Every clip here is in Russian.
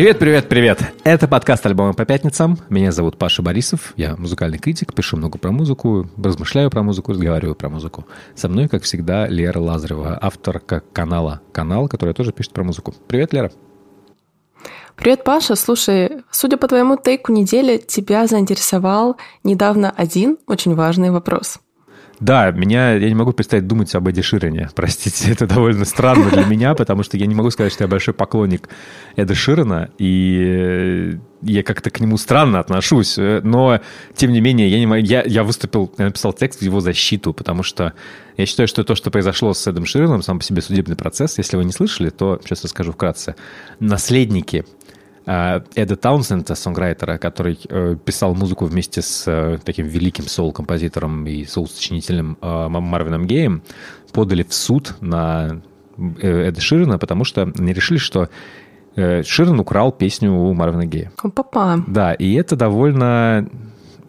Привет, привет, привет! Это подкаст «Альбомы по пятницам». Меня зовут Паша Борисов. Я музыкальный критик, пишу много про музыку, размышляю про музыку, разговариваю про музыку. Со мной, как всегда, Лера Лазарева, авторка канала «Канал», который тоже пишет про музыку. Привет, Лера! Привет, Паша. Слушай, судя по твоему тейку недели, тебя заинтересовал недавно один очень важный вопрос – да, меня, я не могу представить думать об Эдди Ширене. Простите, это довольно странно для меня, потому что я не могу сказать, что я большой поклонник Эда Ширена, и я как-то к нему странно отношусь. Но, тем не менее, я, не могу, я, я выступил, я написал текст в его защиту, потому что я считаю, что то, что произошло с Эдом Ширеном, сам по себе судебный процесс, если вы не слышали, то сейчас расскажу вкратце. Наследники Эда Таунсенда, сонграйтера, который э, писал музыку вместе с э, таким великим соул-композитором и соул-сочинителем э, Марвином Геем, подали в суд на Эда Ширина, потому что они решили, что Ширин украл песню у Марвина Гея. Папа. Да, и это довольно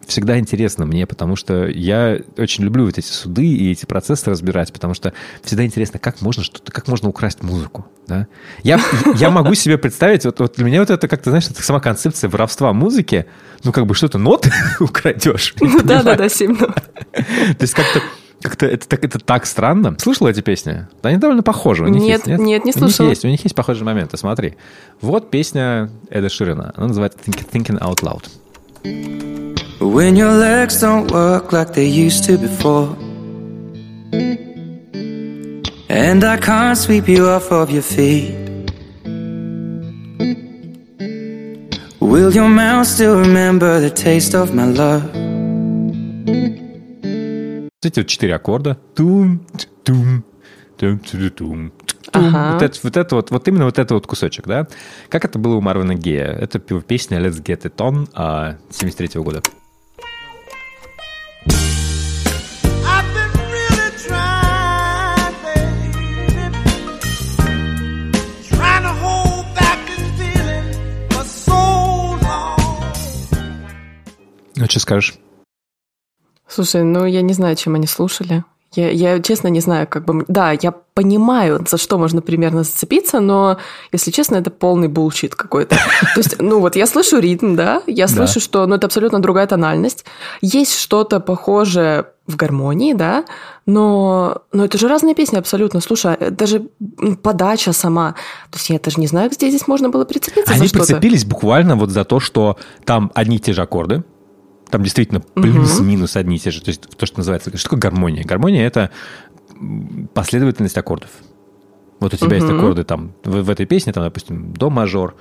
всегда интересно мне, потому что я очень люблю вот эти суды и эти процессы разбирать, потому что всегда интересно, как можно что-то, как можно украсть музыку. Да? Я, я могу себе представить, вот, вот для меня вот это как-то, знаешь, это сама концепция воровства музыки, ну, как бы что-то нот украдешь. Да-да-да, сильно. То есть как-то как-то это, так, это так странно. Слышала эти песни? Они довольно похожи. У них нет, есть, нет, нет, не слышала. У них есть, у них есть похожие моменты. Смотри. Вот песня Эда Ширина. Она называется Thinking Out Loud. When your legs don't work like they used to before And I can't sweep you off of your feet Will your mouth still remember the taste of my love? Эти вот четыре аккорда. Тум, тум, тум, тум, тум. Ага. Вот, это, вот это вот, вот именно вот это вот кусочек, да? Как это было у Марвина Гея? Это песня Let's Get It On 73 -го года. Что скажешь? Слушай, ну я не знаю, чем они слушали. Я, я честно не знаю, как бы... Да, я понимаю, за что можно примерно зацепиться, но, если честно, это полный bullshit какой-то. То есть, ну вот я слышу ритм, да, я слышу, да. что ну, это абсолютно другая тональность. Есть что-то похожее в гармонии, да, но, но это же разные песни абсолютно. Слушай, а, даже подача сама. То есть я даже не знаю, где здесь можно было прицепиться Они за что-то. прицепились буквально вот за то, что там одни и те же аккорды, там действительно плюс-минус одни и те же. То есть то, что называется... Что такое гармония? Гармония — это последовательность аккордов. Вот у тебя есть аккорды там в, в этой песне, там, допустим, до мажор,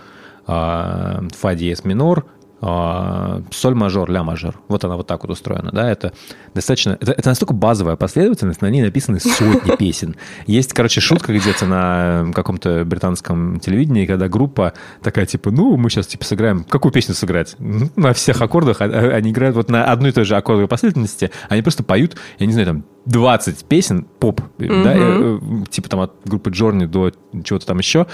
а, фа диез минор, соль мажор, ля мажор. Вот она вот так вот устроена, да, это достаточно, это, это настолько базовая последовательность, на ней написаны сотни песен. Есть, короче, шутка где-то на каком-то британском телевидении, когда группа такая, типа, ну, мы сейчас, типа, сыграем, какую песню сыграть? На всех аккордах, а, а, они играют вот на одной и той же аккордовой последовательности, они просто поют, я не знаю, там, 20 песен, поп, mm-hmm. да, э, э, типа там от группы Джорни до чего-то там еще.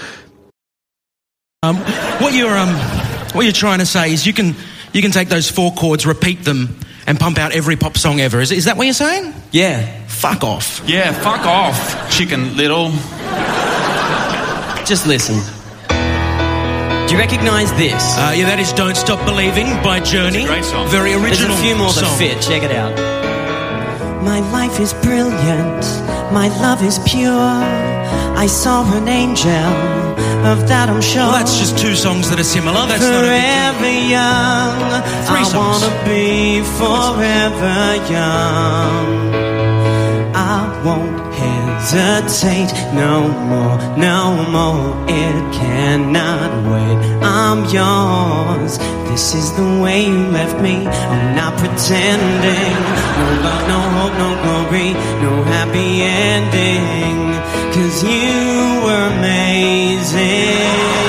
Um, what you're, um... What you're trying to say is you can, you can take those four chords, repeat them, and pump out every pop song ever. Is, is that what you're saying? Yeah. Fuck off. Yeah, fuck off, chicken little. Just listen. Do you recognise this? Uh, yeah, that is "Don't Stop Believing" by Journey. great song. Very original. There's a few more song. that fit. Check it out. My life is brilliant. My love is pure. I saw an angel of that I'm sure. Well, that's just two songs that are similar. That's forever young. Three I songs. wanna be forever young. I won't hesitate no more, no more. It cannot wait. I'm yours. This is the way you left me. I'm not pretending. No love, no hope, no glory, no happy ending. Cause you were amazing.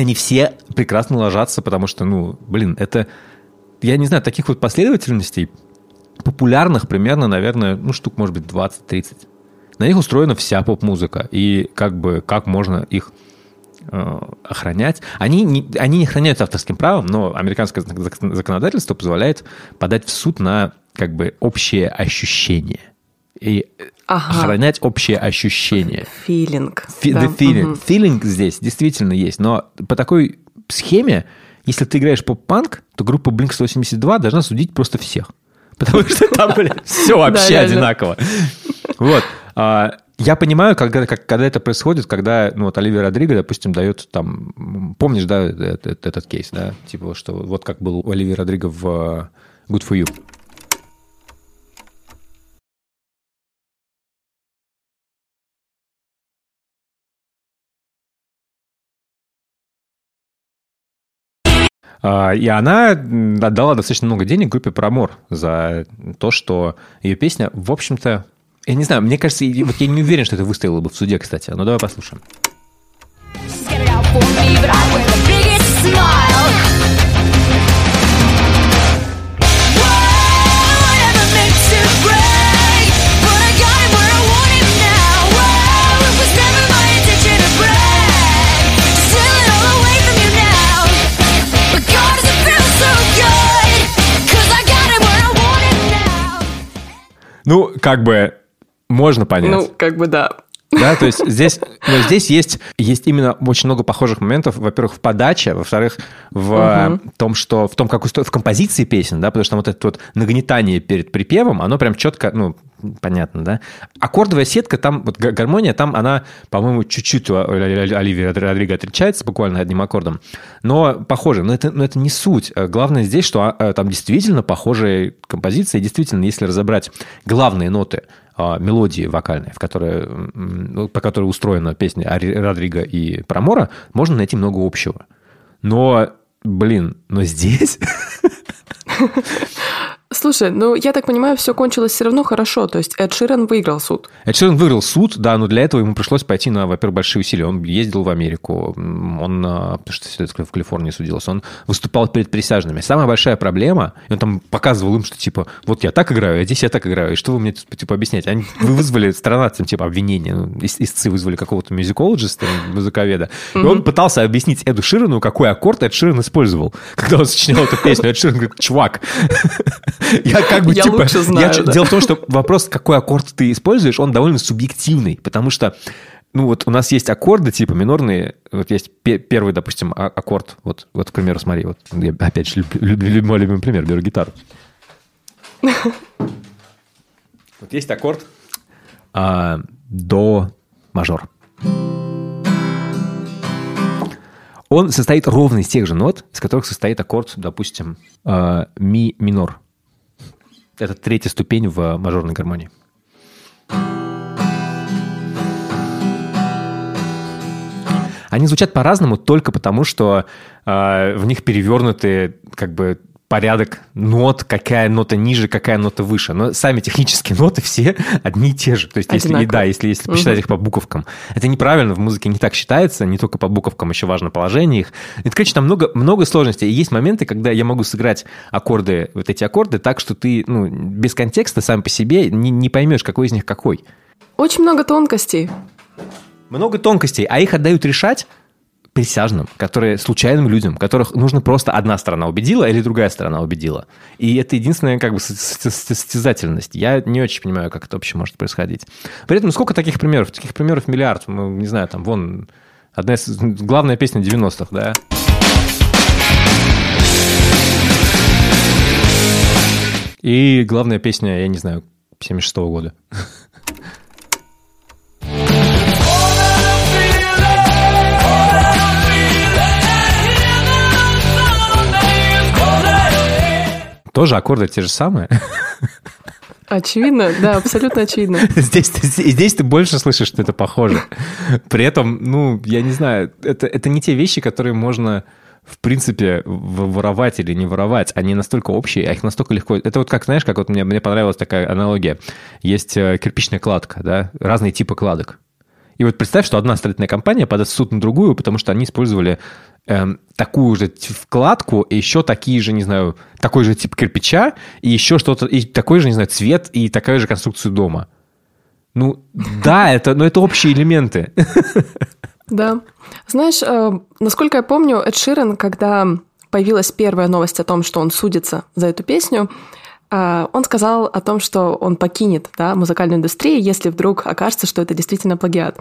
Они все прекрасно ложатся, потому что, ну, блин, это... Я не знаю, таких вот последовательностей популярных примерно, наверное, ну, штук, может быть, 20-30. На них устроена вся поп-музыка. И как бы, как можно их э, охранять. Они не, они не охраняются авторским правом, но американское законодательство позволяет подать в суд на как бы общее ощущение. И ага. охранять общее ощущение. Филинг. Фи- да. The feeling. Угу. Feeling здесь действительно есть, но по такой схеме, если ты играешь поп-панк, то группа Blink-182 должна судить просто всех. Потому что там, блядь, все вообще одинаково. Вот. А, я понимаю, когда, как, когда это происходит, когда ну, вот Оливия Родриго, допустим, дает там... Помнишь, да, этот, этот кейс, да? Типа, что вот как был у Оливии Родриго в Good For You. И она отдала достаточно много денег группе Промор за то, что ее песня, в общем-то, я не знаю, мне кажется, вот я не уверен, что это выстояло бы в суде, кстати. Но давай послушаем. Ну, как бы можно понять. Ну, как бы да. Да, то есть здесь, но здесь есть, есть именно очень много похожих моментов. Во-первых, в подаче, во-вторых, в угу. том, что в том, как устроен, в композиции песен, да, потому что там вот это вот нагнетание перед припевом, оно прям четко, ну, понятно, да. Аккордовая сетка, там, вот гармония, там она, по-моему, чуть-чуть у Оливии Родриго отличается, буквально одним аккордом, но похоже, но это, но это не суть. Главное здесь, что а, там действительно похожие композиции, действительно, если разобрать главные ноты – а, мелодии вокальной, в которой, по которой устроена песня Родриго и Промора, можно найти много общего. Но, блин, но здесь... Слушай, ну я так понимаю, все кончилось все равно хорошо. То есть Эд Ширен выиграл суд. Эд Ширен выиграл суд, да, но для этого ему пришлось пойти на, во-первых, большие усилия. Он ездил в Америку, он, а, потому что в Калифорнии судился, он выступал перед присяжными. Самая большая проблема, и он там показывал им, что типа, вот я так играю, а здесь я так играю, и что вы мне типа объяснять? Они, вы вызвали странадцам типа обвинения, ну, истцы вызвали какого-то мюзикологиста, музыковеда, и он пытался объяснить Эду Ширену, какой аккорд Эд Ширен использовал, когда он сочинял эту песню. Эд Ширен говорит, чувак, я как бы, я типа... Лучше знаю, я, да. Дело в том, что вопрос, какой аккорд ты используешь, он довольно субъективный, потому что ну вот у нас есть аккорды типа минорные, вот есть первый, допустим, а, аккорд, вот, вот, к примеру, смотри, вот я опять же люблю, люблю, мой любимый пример, беру гитару. Вот есть аккорд а, до мажор. Он состоит ровно из тех же нот, из которых состоит аккорд, допустим, а, ми минор. Это третья ступень в мажорной гармонии. Они звучат по-разному только потому, что э, в них перевернуты как бы порядок нот, какая нота ниже, какая нота выше. Но сами технические ноты все одни и те же. То есть, если, и да, если, если посчитать угу. их по буковкам. Это неправильно, в музыке не так считается, не только по буковкам, еще важно положение их. Короче, там много, много сложностей. И есть моменты, когда я могу сыграть аккорды, вот эти аккорды, так, что ты ну, без контекста сам по себе не, не поймешь, какой из них какой. Очень много тонкостей. Много тонкостей, а их отдают решать присяжным, которые случайным людям, которых нужно просто одна сторона убедила или другая сторона убедила. И это единственная как бы состязательность. Я не очень понимаю, как это вообще может происходить. При этом сколько таких примеров? Таких примеров миллиард. Ну, не знаю, там вон одна из... Главная песня 90-х, да? И главная песня, я не знаю, 76 -го года. Тоже аккорды те же самые. Очевидно, да, абсолютно очевидно. Здесь, здесь ты больше слышишь, что это похоже. При этом, ну, я не знаю, это, это не те вещи, которые можно в принципе, воровать или не воровать, они настолько общие, а их настолько легко... Это вот как, знаешь, как вот мне, мне понравилась такая аналогия. Есть э, кирпичная кладка, да, разные типы кладок. И вот представь, что одна строительная компания подаст в суд на другую, потому что они использовали эм, такую же вкладку, и еще такие же, не знаю, такой же тип кирпича, и еще что-то, и такой же, не знаю, цвет, и такая же конструкцию дома. Ну, да, это, но это общие элементы. Да. Знаешь, э, насколько я помню, Эд Ширен, когда появилась первая новость о том, что он судится за эту песню, он сказал о том, что он покинет да, музыкальную индустрию, если вдруг окажется, что это действительно плагиат.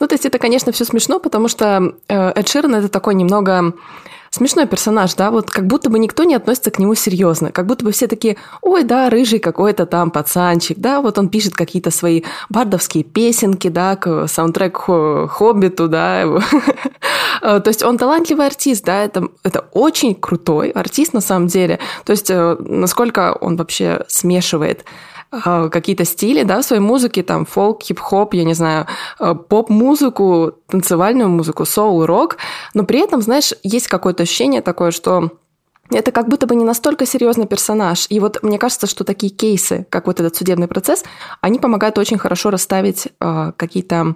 Ну, то есть это, конечно, все смешно, потому что э, Эд Ширен это такой немного смешной персонаж, да, вот как будто бы никто не относится к нему серьезно, как будто бы все такие, ой, да, рыжий какой-то там пацанчик, да, вот он пишет какие-то свои бардовские песенки, да, к саундтрек Хоббиту, да, то есть он талантливый артист, да, это, это очень крутой артист на самом деле, то есть э, насколько он вообще смешивает. э, какие-то стили, да, в своей музыке, там, фолк, хип-хоп, я не знаю, э, поп-музыку, танцевальную музыку, соул, рок, но при этом, знаешь, есть какое-то ощущение такое, что это как будто бы не настолько серьезный персонаж. И вот мне кажется, что такие кейсы, как вот этот судебный процесс, они помогают очень хорошо расставить э, какие-то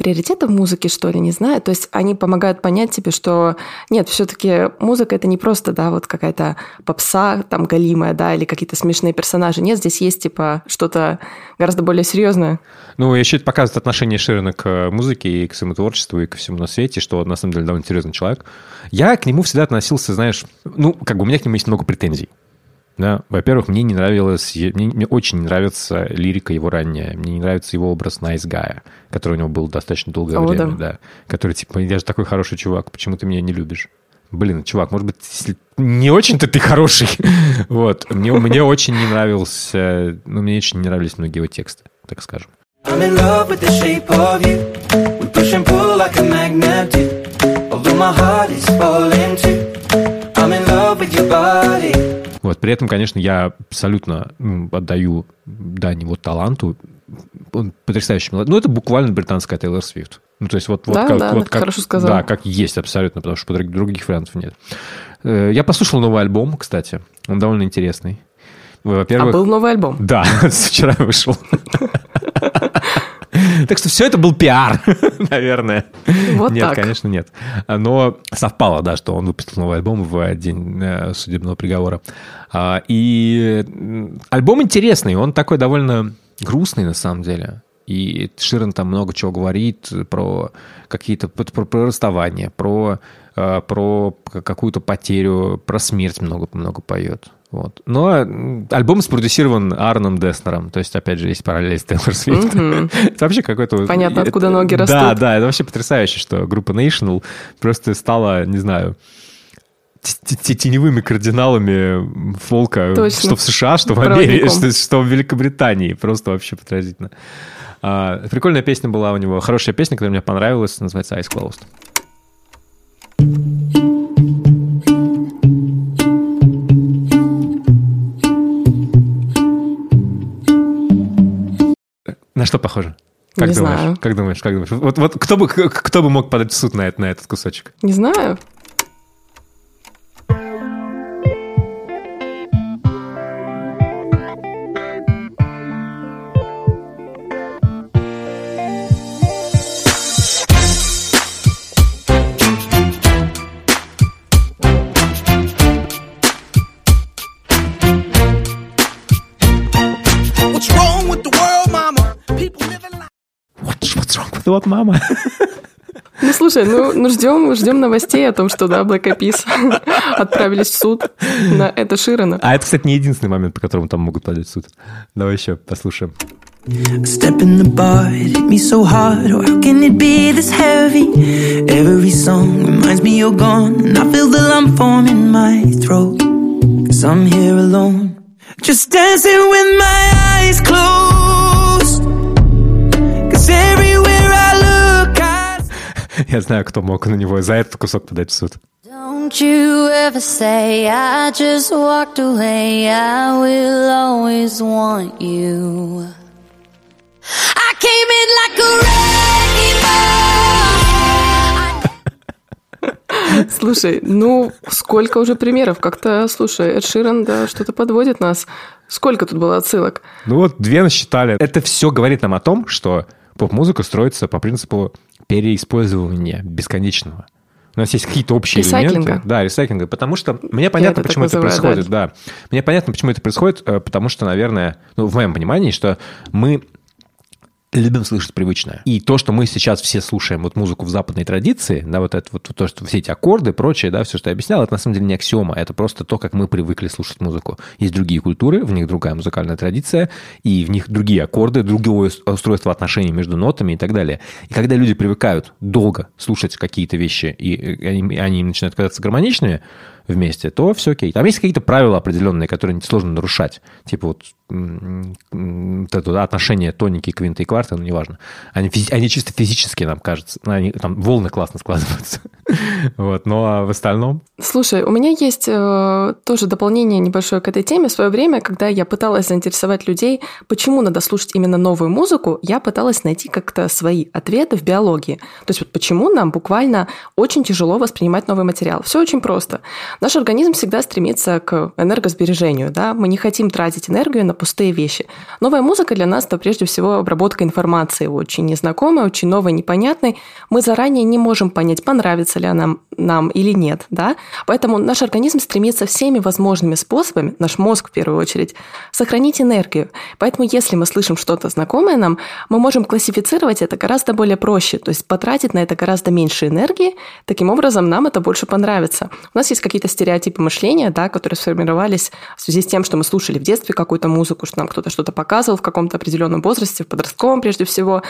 приоритеты в музыке, что ли, не знаю. То есть они помогают понять тебе, что нет, все-таки музыка это не просто, да, вот какая-то попса там галимая, да, или какие-то смешные персонажи. Нет, здесь есть типа что-то гораздо более серьезное. Ну, еще это показывает отношение Ширина к музыке и к своему творчеству, и ко всему на свете, что на самом деле, довольно серьезный человек. Я к нему всегда относился, знаешь, ну, как бы у меня к нему есть много претензий. Да, во-первых, мне не нравилось, мне, мне очень не нравится лирика его ранняя, мне не нравится его образ nice guy, который у него был достаточно долгое О, время, да. да. Который типа, я же такой хороший чувак, почему ты меня не любишь? Блин, чувак, может быть, если не очень-то ты хороший. вот, мне, мне очень не нравился, ну, мне очень не нравились многие его тексты, так скажем. I'm in love with the shape of you. We push and pull like a magnet do. Although my heart is falling too. Вот, при этом, конечно, я абсолютно отдаю дань его таланту. Он потрясающий мелодий. Ну, это буквально британская Тейлор Свифт. Ну, то есть вот, вот Да, как, да, вот как, хорошо сказал. Да, как есть абсолютно, потому что друг- других вариантов нет. Э, Я послушал новый альбом, кстати. Он довольно интересный. А Во-первых... был новый альбом. Да, вчера вышел. Так что все это был пиар, наверное. Вот нет, так. конечно, нет. Но совпало, да, что он выпустил новый альбом в день э, судебного приговора. А, И альбом интересный, он такой довольно грустный на самом деле. И Ширен там много чего говорит про какие-то про, про расставание, про, э, про какую-то потерю, про смерть много-много поет. Вот. Но альбом спродюсирован Арном Деснером. То есть, опять же, есть параллель с Тейлор Свифт. Это вообще какой-то... Понятно, это- откуда ноги Да, растут. да, это вообще потрясающе, что группа National просто стала, не знаю, теневыми кардиналами фолка, Точно. что в США, что в Америке, что, что в Великобритании. Просто вообще поразительно. А, прикольная песня была у него, хорошая песня, которая мне понравилась, называется Eyes Closed. На что похоже? Как Не думаешь? знаю. Как думаешь? Как думаешь? Вот, вот кто бы кто бы мог подать в суд на, это- на этот кусочек? Не знаю. What, мама? Ну, слушай, ну, ну ждем, ждем новостей о том, что, да, Peas отправились в суд на это Ширана. А это, кстати, не единственный момент, по которому там могут подать в суд. Давай еще послушаем. Step in the bar, it hit me so hard. Oh, how can it be this heavy? Every song reminds me you're gone, and I feel the lump form in my throat. Cause I'm here alone, just dancing with my eyes closed. Я знаю, кто мог на него за этот кусок подать в суд. Don't you ever say I just walked away. I will always want you. I came in like a wrecking. Слушай, ну, сколько уже примеров? Как-то, слушай, Эд Ширан, да, что-то подводит нас. Сколько тут было отсылок? Ну вот, две насчитали. Это все говорит нам о том, что поп-музыка строится по принципу переиспользования бесконечного. У нас есть какие-то общие элементы. Да, ресайклинга. Потому что мне понятно, это почему так это называю, происходит. Да. Мне понятно, почему это происходит, э, потому что, наверное, ну, в моем понимании, что мы любим слышать привычное. И то, что мы сейчас все слушаем вот музыку в западной традиции, да, вот это вот то, что все эти аккорды, прочее, да, все, что я объяснял, это на самом деле не аксиома, это просто то, как мы привыкли слушать музыку. Есть другие культуры, в них другая музыкальная традиция, и в них другие аккорды, другое устройство отношений между нотами и так далее. И когда люди привыкают долго слушать какие-то вещи, и они, они начинают казаться гармоничными, вместе, то все окей. Там есть какие-то правила определенные, которые сложно нарушать. Типа вот, вот это отношение тоники, квинты и кварты, ну, неважно. Они, они чисто физически, нам кажется. ну, Они, там волны классно складываются. вот, но а в остальном... Слушай, у меня есть э, тоже дополнение небольшое к этой теме. В свое время, когда я пыталась заинтересовать людей, почему надо слушать именно новую музыку, я пыталась найти как-то свои ответы в биологии. То есть вот почему нам буквально очень тяжело воспринимать новый материал. Все очень просто. Наш организм всегда стремится к энергосбережению, да, мы не хотим тратить энергию на пустые вещи. Новая музыка для нас – это прежде всего обработка информации, очень незнакомой, очень новой, непонятной. Мы заранее не можем понять, понравится ли она нам или нет, да, поэтому наш организм стремится всеми возможными способами, наш мозг в первую очередь, сохранить энергию. Поэтому если мы слышим что-то знакомое нам, мы можем классифицировать это гораздо более проще, то есть потратить на это гораздо меньше энергии, таким образом нам это больше понравится. У нас есть какие-то стереотипы мышления, да, которые сформировались в связи с тем, что мы слушали в детстве какую-то музыку, что нам кто-то что-то показывал в каком-то определенном возрасте, в подростковом прежде всего.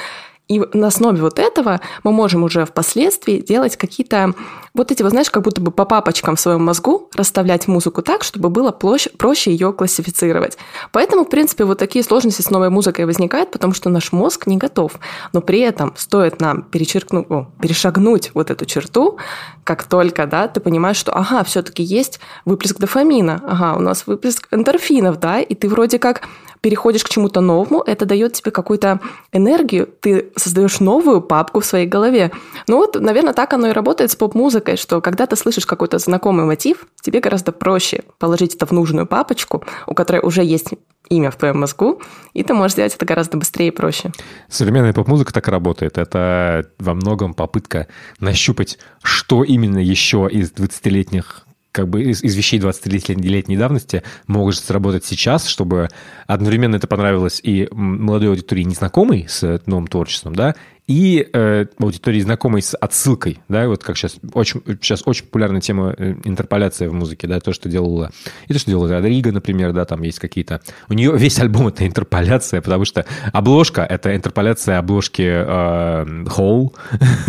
И на основе вот этого мы можем уже впоследствии делать какие-то вот эти, вот знаешь, как будто бы по папочкам в своем мозгу расставлять музыку так, чтобы было проще, проще ее классифицировать. Поэтому, в принципе, вот такие сложности с новой музыкой возникают, потому что наш мозг не готов. Но при этом стоит нам перечеркнуть, о, перешагнуть вот эту черту, как только, да, ты понимаешь, что, ага, все-таки есть выплеск дофамина, ага, у нас выплеск эндорфинов, да, и ты вроде как переходишь к чему-то новому, это дает тебе какую-то энергию, ты создаешь новую папку в своей голове. Ну вот, наверное, так оно и работает с поп-музыкой, что когда ты слышишь какой-то знакомый мотив, тебе гораздо проще положить это в нужную папочку, у которой уже есть имя в твоем мозгу, и ты можешь сделать это гораздо быстрее и проще. Современная поп-музыка так работает. Это во многом попытка нащупать, что именно еще из 20-летних как бы из, из вещей 20-летней давности могут сработать сейчас, чтобы одновременно это понравилось и молодой аудитории незнакомой с новым творчеством, да, и э, аудитории знакомой с отсылкой, да, вот как сейчас очень, сейчас очень популярная тема э, интерполяция в музыке, да, то, что делала, и то, что делала Родриго, например, да, там есть какие-то, у нее весь альбом это интерполяция, потому что обложка это интерполяция обложки э,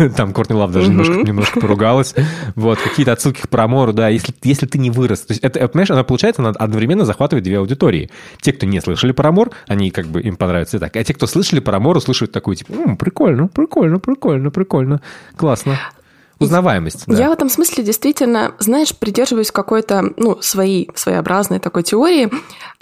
там Кортни Лав даже немножко, немножко поругалась, вот, какие-то отсылки к Промору, да, если, если ты не вырос, то есть это, понимаешь, она получается, она одновременно захватывает две аудитории. Те, кто не слышали Промор, они как бы им понравится и так, а те, кто слышали Промор, услышат такой, типа, прикольно, прикольно, прикольно, прикольно, классно. Узнаваемость. Да. Я в этом смысле действительно, знаешь, придерживаюсь какой-то, ну, своей, своеобразной такой теории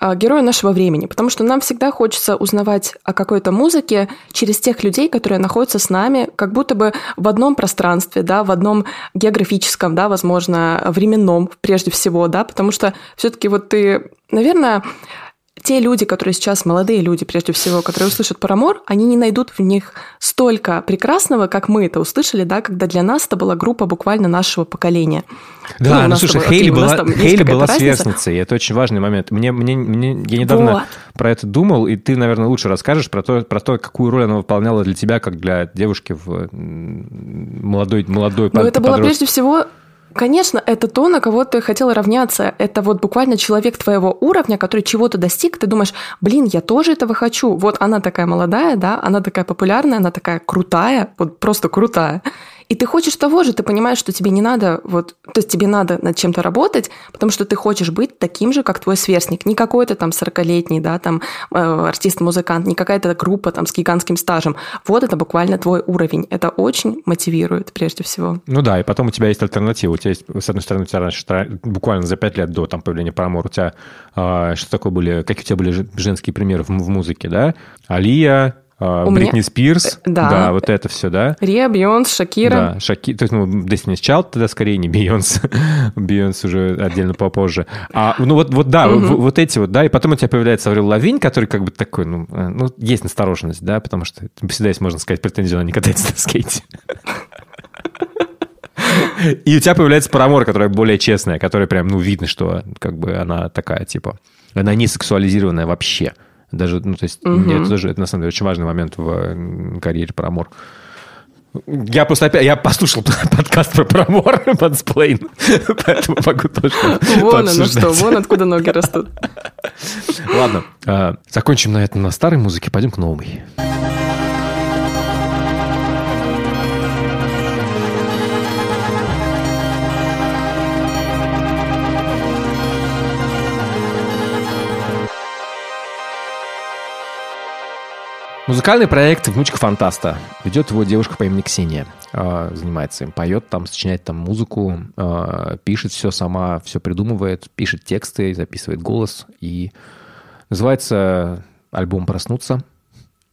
э, героя нашего времени, потому что нам всегда хочется узнавать о какой-то музыке через тех людей, которые находятся с нами, как будто бы в одном пространстве, да, в одном географическом, да, возможно, временном прежде всего, да, потому что все-таки вот ты, наверное, те люди, которые сейчас, молодые люди, прежде всего, которые услышат Парамор, они не найдут в них столько прекрасного, как мы это услышали, да, когда для нас это была группа буквально нашего поколения. Да, ну, ну слушай, тобой, Хейли была, Хейли была сверстницей, и это очень важный момент. Мне, мне, мне, я недавно вот. про это думал, и ты, наверное, лучше расскажешь про то, про то, какую роль она выполняла для тебя, как для девушки в молодой, молодой Ну, это было прежде всего Конечно, это то, на кого ты хотела равняться. Это вот буквально человек твоего уровня, который чего-то достиг. Ты думаешь, блин, я тоже этого хочу. Вот она такая молодая, да, она такая популярная, она такая крутая, вот просто крутая. И ты хочешь того же, ты понимаешь, что тебе не надо, вот, то есть тебе надо над чем-то работать, потому что ты хочешь быть таким же, как твой сверстник. Не какой-то там 40-летний, да, там э, артист-музыкант, не какая-то группа там с гигантским стажем. Вот это буквально твой уровень. Это очень мотивирует прежде всего. Ну да, и потом у тебя есть альтернатива. У тебя есть, с одной стороны, у тебя раньше, буквально за 5 лет до там, появления Paramore, у тебя э, что такое были, какие у тебя были женские примеры в, в музыке, да? Алия, у Бритни меня... Спирс, да. да, вот это все, да. Риа, Бейонс, Шакира. Да, Шаки, то есть, ну, Destiny's Child тогда скорее не Бейонс, Бейонс уже отдельно попозже. А, ну, вот, вот да, угу. вот эти вот, да, и потом у тебя появляется Аврил Лавинь, который как бы такой, ну, ну, есть настороженность, да, потому что всегда есть, можно сказать, претензию, она не катается на скейте. И у тебя появляется Парамор, которая более честная, которая прям, ну, видно, что как бы она такая, типа, она не сексуализированная вообще. Даже, ну, то есть, угу. это тоже, это на самом деле очень важный момент в карьере Парамор. Я просто опять, я послушал подкаст про промор, подсплейн, поэтому могу тоже Вон оно что, вон откуда ноги растут. Ладно, а, закончим на этом на старой музыке, пойдем к новой. Музыкальный проект «Внучка фантаста». Ведет его девушка по имени Ксения. А, занимается им, поет там, сочиняет там музыку, а, пишет все сама, все придумывает, пишет тексты, записывает голос. И называется альбом «Проснуться».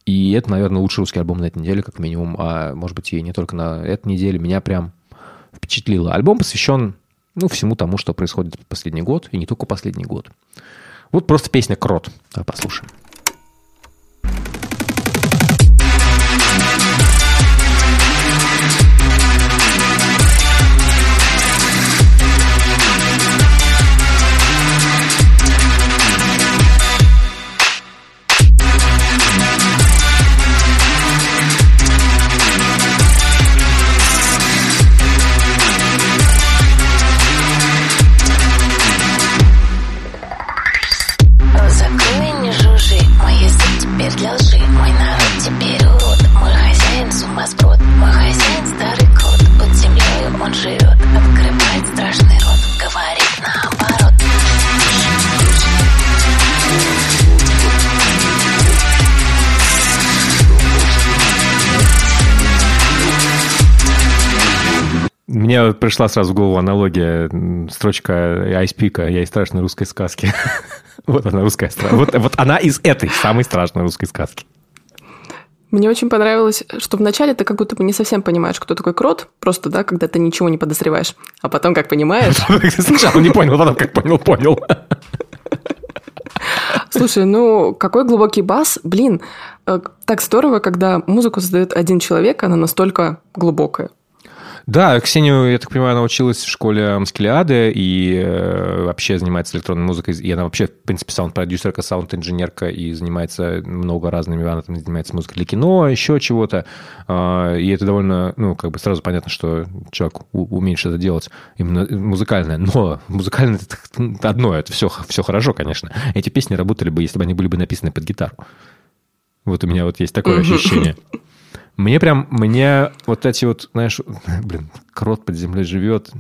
И это, наверное, лучший русский альбом на этой неделе, как минимум. А может быть, и не только на этой неделе. Меня прям впечатлило. Альбом посвящен ну, всему тому, что происходит последний год, и не только последний год. Вот просто песня «Крот». Давай послушаем. Мне пришла сразу в голову аналогия, строчка Айспика «Я из страшной русской сказки». Вот она, русская вот, вот она из этой самой страшной русской сказки. Мне очень понравилось, что вначале ты как будто бы не совсем понимаешь, кто такой крот, просто, да, когда ты ничего не подозреваешь, а потом как понимаешь... Сначала не понял, потом как понял, понял. Слушай, ну какой глубокий бас, блин, э, так здорово, когда музыку создает один человек, она настолько глубокая. Да, Ксению, я так понимаю, она училась в школе Маскелиады и э, вообще занимается электронной музыкой. И она вообще, в принципе, саунд-продюсерка, саунд-инженерка и занимается много разными, она там занимается музыкой для кино, еще чего-то. Э, и это довольно, ну, как бы сразу понятно, что человек умеет что-то делать именно музыкальное. Но музыкальное это одно, это все, все хорошо, конечно. Эти песни работали бы, если бы они были бы написаны под гитару. Вот у меня вот есть такое ощущение. Мне прям, мне вот эти вот, знаешь, блин, крот под землей живет.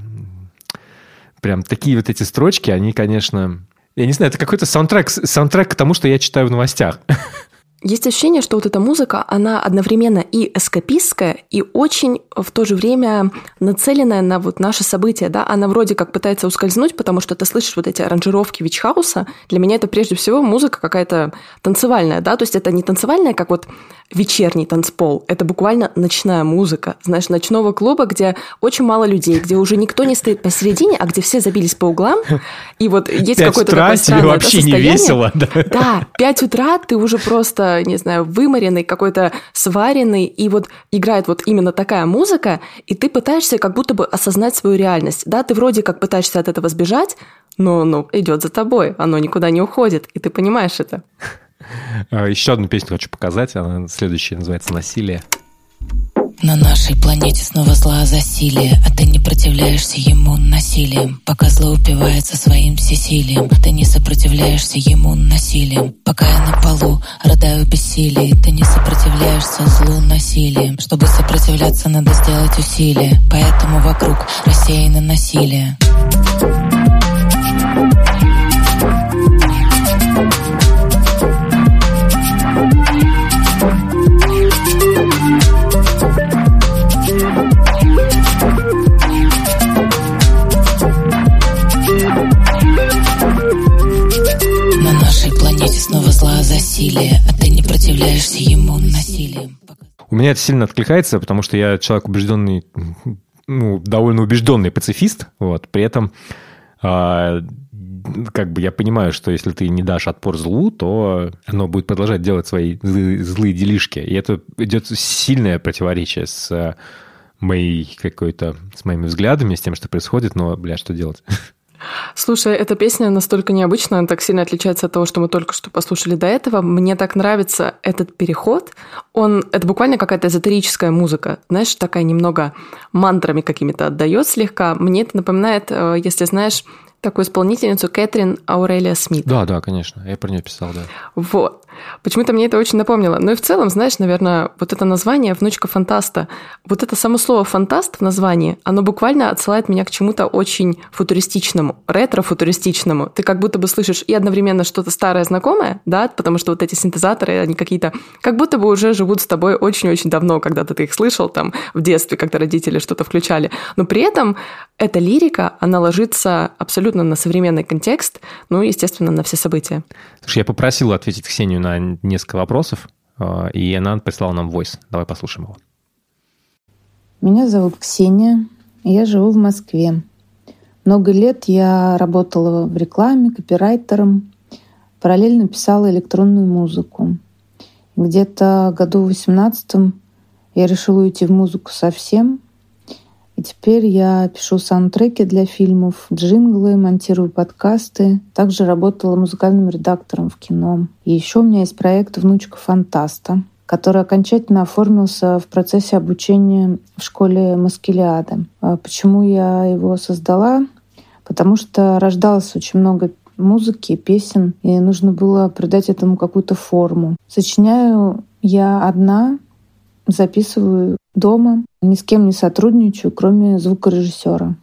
Прям такие вот эти строчки, они, конечно... Я не знаю, это какой-то саундтрек, саундтрек к тому, что я читаю в новостях. Есть ощущение, что вот эта музыка, она одновременно и эскапистская, и очень в то же время нацеленная на вот наши события, да, она вроде как пытается ускользнуть, потому что ты слышишь вот эти аранжировки вичхауса. Для меня это прежде всего музыка какая-то танцевальная, да, то есть это не танцевальная, как вот вечерний танцпол, это буквально ночная музыка, знаешь, ночного клуба, где очень мало людей, где уже никто не стоит посередине, а где все забились по углам, и вот есть какое-то такое странное вообще да, не весело, да. Да, 5 утра ты уже просто не знаю, вымаренный, какой-то сваренный, и вот играет вот именно такая музыка, и ты пытаешься как будто бы осознать свою реальность, да, ты вроде как пытаешься от этого сбежать, но оно идет за тобой, оно никуда не уходит, и ты понимаешь это. А, Еще одну песню хочу показать, она следующая называется «Насилие». На нашей планете снова зла засилие А ты не противляешься ему насилием. Пока зло упивается своим всесилием Ты не сопротивляешься ему насилием. Пока я на полу рыдаю бессилие Ты не сопротивляешься злу насилием. Чтобы сопротивляться, надо сделать усилие. Поэтому вокруг рассеяно насилие насилие, а ты не противляешься ему насилием. У меня это сильно откликается, потому что я человек убежденный, ну, довольно убежденный пацифист, вот, при этом а, как бы я понимаю, что если ты не дашь отпор злу, то оно будет продолжать делать свои злые, злые делишки. И это идет сильное противоречие с моей какой-то, с моими взглядами, с тем, что происходит, но, бля, что делать? Слушай, эта песня настолько необычная, она так сильно отличается от того, что мы только что послушали до этого. Мне так нравится этот переход. Он, это буквально какая-то эзотерическая музыка. Знаешь, такая немного мантрами какими-то отдает слегка. Мне это напоминает, э, если знаешь, такую исполнительницу Кэтрин Аурелия Смит. Да, да, конечно. Я про нее писал, да. Вот. Почему-то мне это очень напомнило. Ну и в целом, знаешь, наверное, вот это название «Внучка фантаста», вот это само слово «фантаст» в названии, оно буквально отсылает меня к чему-то очень футуристичному, ретро-футуристичному. Ты как будто бы слышишь и одновременно что-то старое знакомое, да, потому что вот эти синтезаторы, они какие-то, как будто бы уже живут с тобой очень-очень давно, когда-то ты их слышал там в детстве, когда родители что-то включали. Но при этом эта лирика, она ложится абсолютно на современный контекст, ну, естественно, на все события. Слушай, я попросил ответить Ксению на несколько вопросов, а, и она прислала нам войс. Давай послушаем его. Меня зовут Ксения, я живу в Москве. Много лет я работала в рекламе, копирайтером, параллельно писала электронную музыку. Где-то году в 18 я решила уйти в музыку совсем – и теперь я пишу саундтреки для фильмов, джинглы, монтирую подкасты. Также работала музыкальным редактором в кино. И еще у меня есть проект «Внучка фантаста», который окончательно оформился в процессе обучения в школе Маскелиады. А почему я его создала? Потому что рождалось очень много музыки, песен, и нужно было придать этому какую-то форму. Сочиняю я одна, записываю дома, ни с кем не сотрудничаю, кроме звукорежиссера.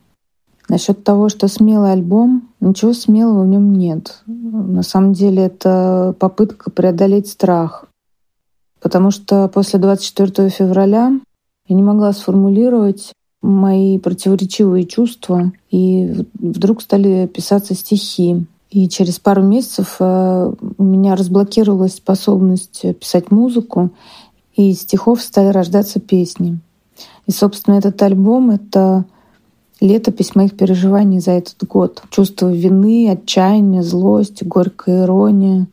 Насчет того, что смелый альбом, ничего смелого в нем нет. На самом деле это попытка преодолеть страх. Потому что после 24 февраля я не могла сформулировать мои противоречивые чувства, и вдруг стали писаться стихи. И через пару месяцев э, у меня разблокировалась способность писать музыку, и из стихов стали рождаться песни. И, собственно, этот альбом — это летопись моих переживаний за этот год. Чувство вины, отчаяния, злость, горькая ирония.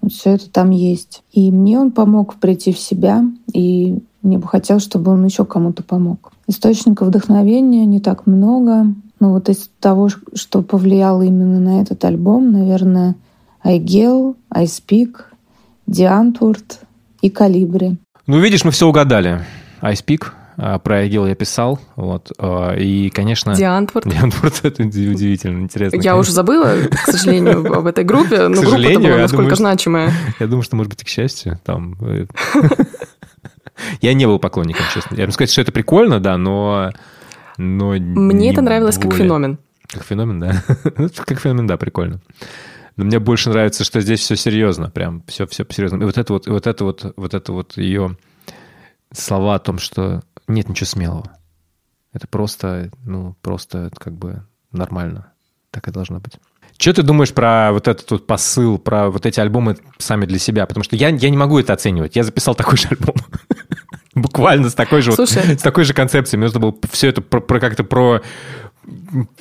Вот все это там есть. И мне он помог прийти в себя, и мне бы хотелось, чтобы он еще кому-то помог. Источников вдохновения не так много. Но вот из того, что повлияло именно на этот альбом, наверное, Айгел, Айспик, Диантворд и Калибри. Ну, видишь, мы все угадали. Айспик, про Агил я писал, вот, а, и, конечно... Диантворд. Диантворд, это удивительно, интересно. Я уже забыла, к сожалению, об этой группе, но группа была насколько значимая. Я думаю, что, может быть, к счастью, там... Э, я не был поклонником, честно. Я бы сказать, что это прикольно, да, но... но Мне это нравилось как феномен. Как феномен, да. Как феномен, да, прикольно. Но мне больше нравится, что здесь все серьезно, прям все, все серьезно. И вот это вот, вот это вот, вот это вот ее слова о том, что нет ничего смелого. Это просто, ну, просто как бы нормально. Так и должно быть. Что ты думаешь про вот этот вот посыл, про вот эти альбомы сами для себя? Потому что я, я не могу это оценивать. Я записал такой же альбом. Буквально с такой же, вот, с такой же концепцией. Мне нужно было все это про, про как-то про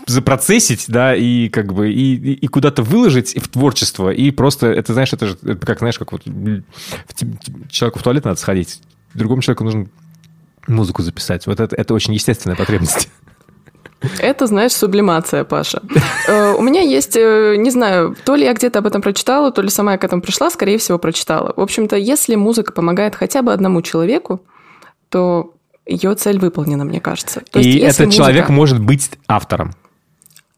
запроцессить, да, и как бы и, и куда-то выложить в творчество, и просто, это, знаешь, это же как, знаешь, как вот человеку в туалет надо сходить, другому человеку нужно музыку записать. Вот это, это очень естественная потребность. Это, знаешь, сублимация, Паша. Э, у меня есть, э, не знаю, то ли я где-то об этом прочитала, то ли сама я к этому пришла, скорее всего, прочитала. В общем-то, если музыка помогает хотя бы одному человеку, то ее цель выполнена, мне кажется. То И есть, этот музыка... человек может быть автором.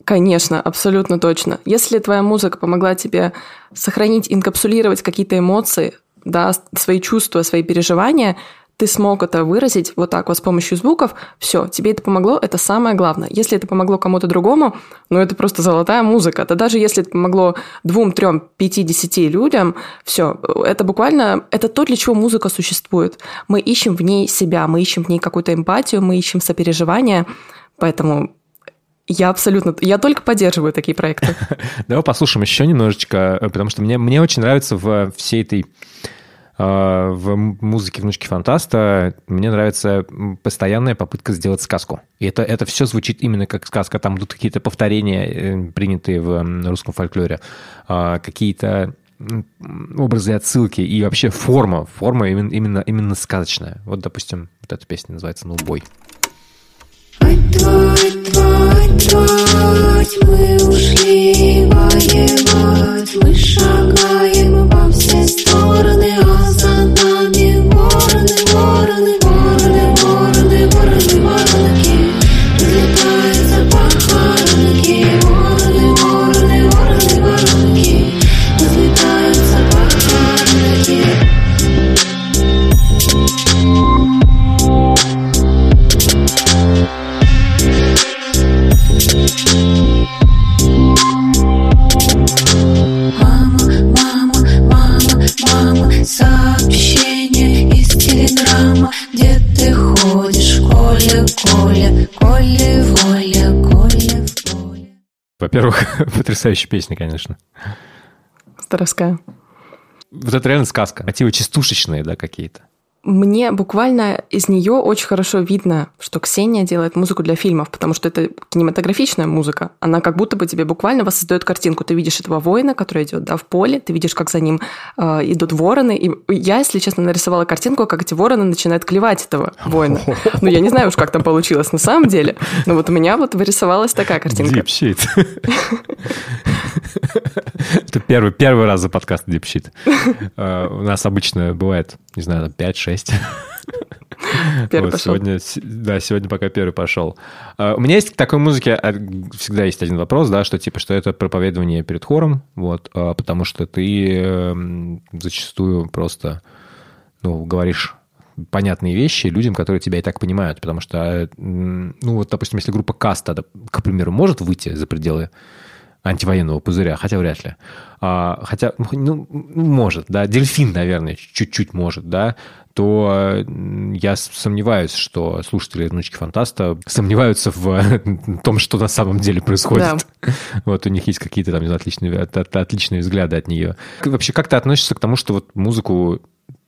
Конечно, абсолютно точно. Если твоя музыка помогла тебе сохранить, инкапсулировать какие-то эмоции, да, свои чувства, свои переживания, ты смог это выразить вот так вот с помощью звуков, все, тебе это помогло, это самое главное. Если это помогло кому-то другому, ну это просто золотая музыка. Да даже если это помогло двум, трем, пяти, десяти людям, все, это буквально, это то, для чего музыка существует. Мы ищем в ней себя, мы ищем в ней какую-то эмпатию, мы ищем сопереживание, поэтому я абсолютно, я только поддерживаю такие проекты. Давай послушаем еще немножечко, потому что мне, мне очень нравится в всей этой в музыке «Внучки фантаста» мне нравится постоянная попытка сделать сказку. И это, это все звучит именно как сказка. Там идут какие-то повторения, э, принятые в русском фольклоре, а, какие-то образы отсылки и вообще форма. Форма именно, именно, именно сказочная. Вот, допустим, вот эта песня называется «Ну, бой». твой, твой, твой Мы ушли воевать. Мы шагаем во все стороны А за нами Во-первых, потрясающая песня, конечно. Старовская. Вот это реально сказка. Мотивы частушечные, да, какие-то. Мне буквально из нее очень хорошо видно, что Ксения делает музыку для фильмов, потому что это кинематографичная музыка. Она как будто бы тебе буквально воссоздает картинку. Ты видишь этого воина, который идет да, в поле, ты видишь, как за ним э, идут вороны. И я, если честно, нарисовала картинку, как эти вороны начинают клевать этого воина. Ну, я не знаю уж, как там получилось на самом деле, но вот у меня вот вырисовалась такая картинка. Shit. Это первый, первый раз за подкаст shit. Э, У нас обычно бывает, не знаю, там 5-6. Первый Вот пошел. Сегодня, да, сегодня пока первый пошел. А, У меня есть к такой музыке а, всегда есть один вопрос, да, что типа, что это проповедование перед хором, вот, а, потому что ты эм, зачастую просто, ну, говоришь понятные вещи людям, которые тебя и так понимают, потому что, м, ну, вот, допустим, если группа Каста, к примеру, может выйти за пределы антивоенного пузыря, хотя вряд ли. А, хотя, ну, ну, может, да, дельфин, наверное, чуть-чуть может, да, то я сомневаюсь, что слушатели «Внучки фантаста» сомневаются в том, что на самом деле происходит. Вот у них есть какие-то там не знаю, отличные, от- от- отличные взгляды от нее. Вообще, как ты относишься к тому, что вот музыку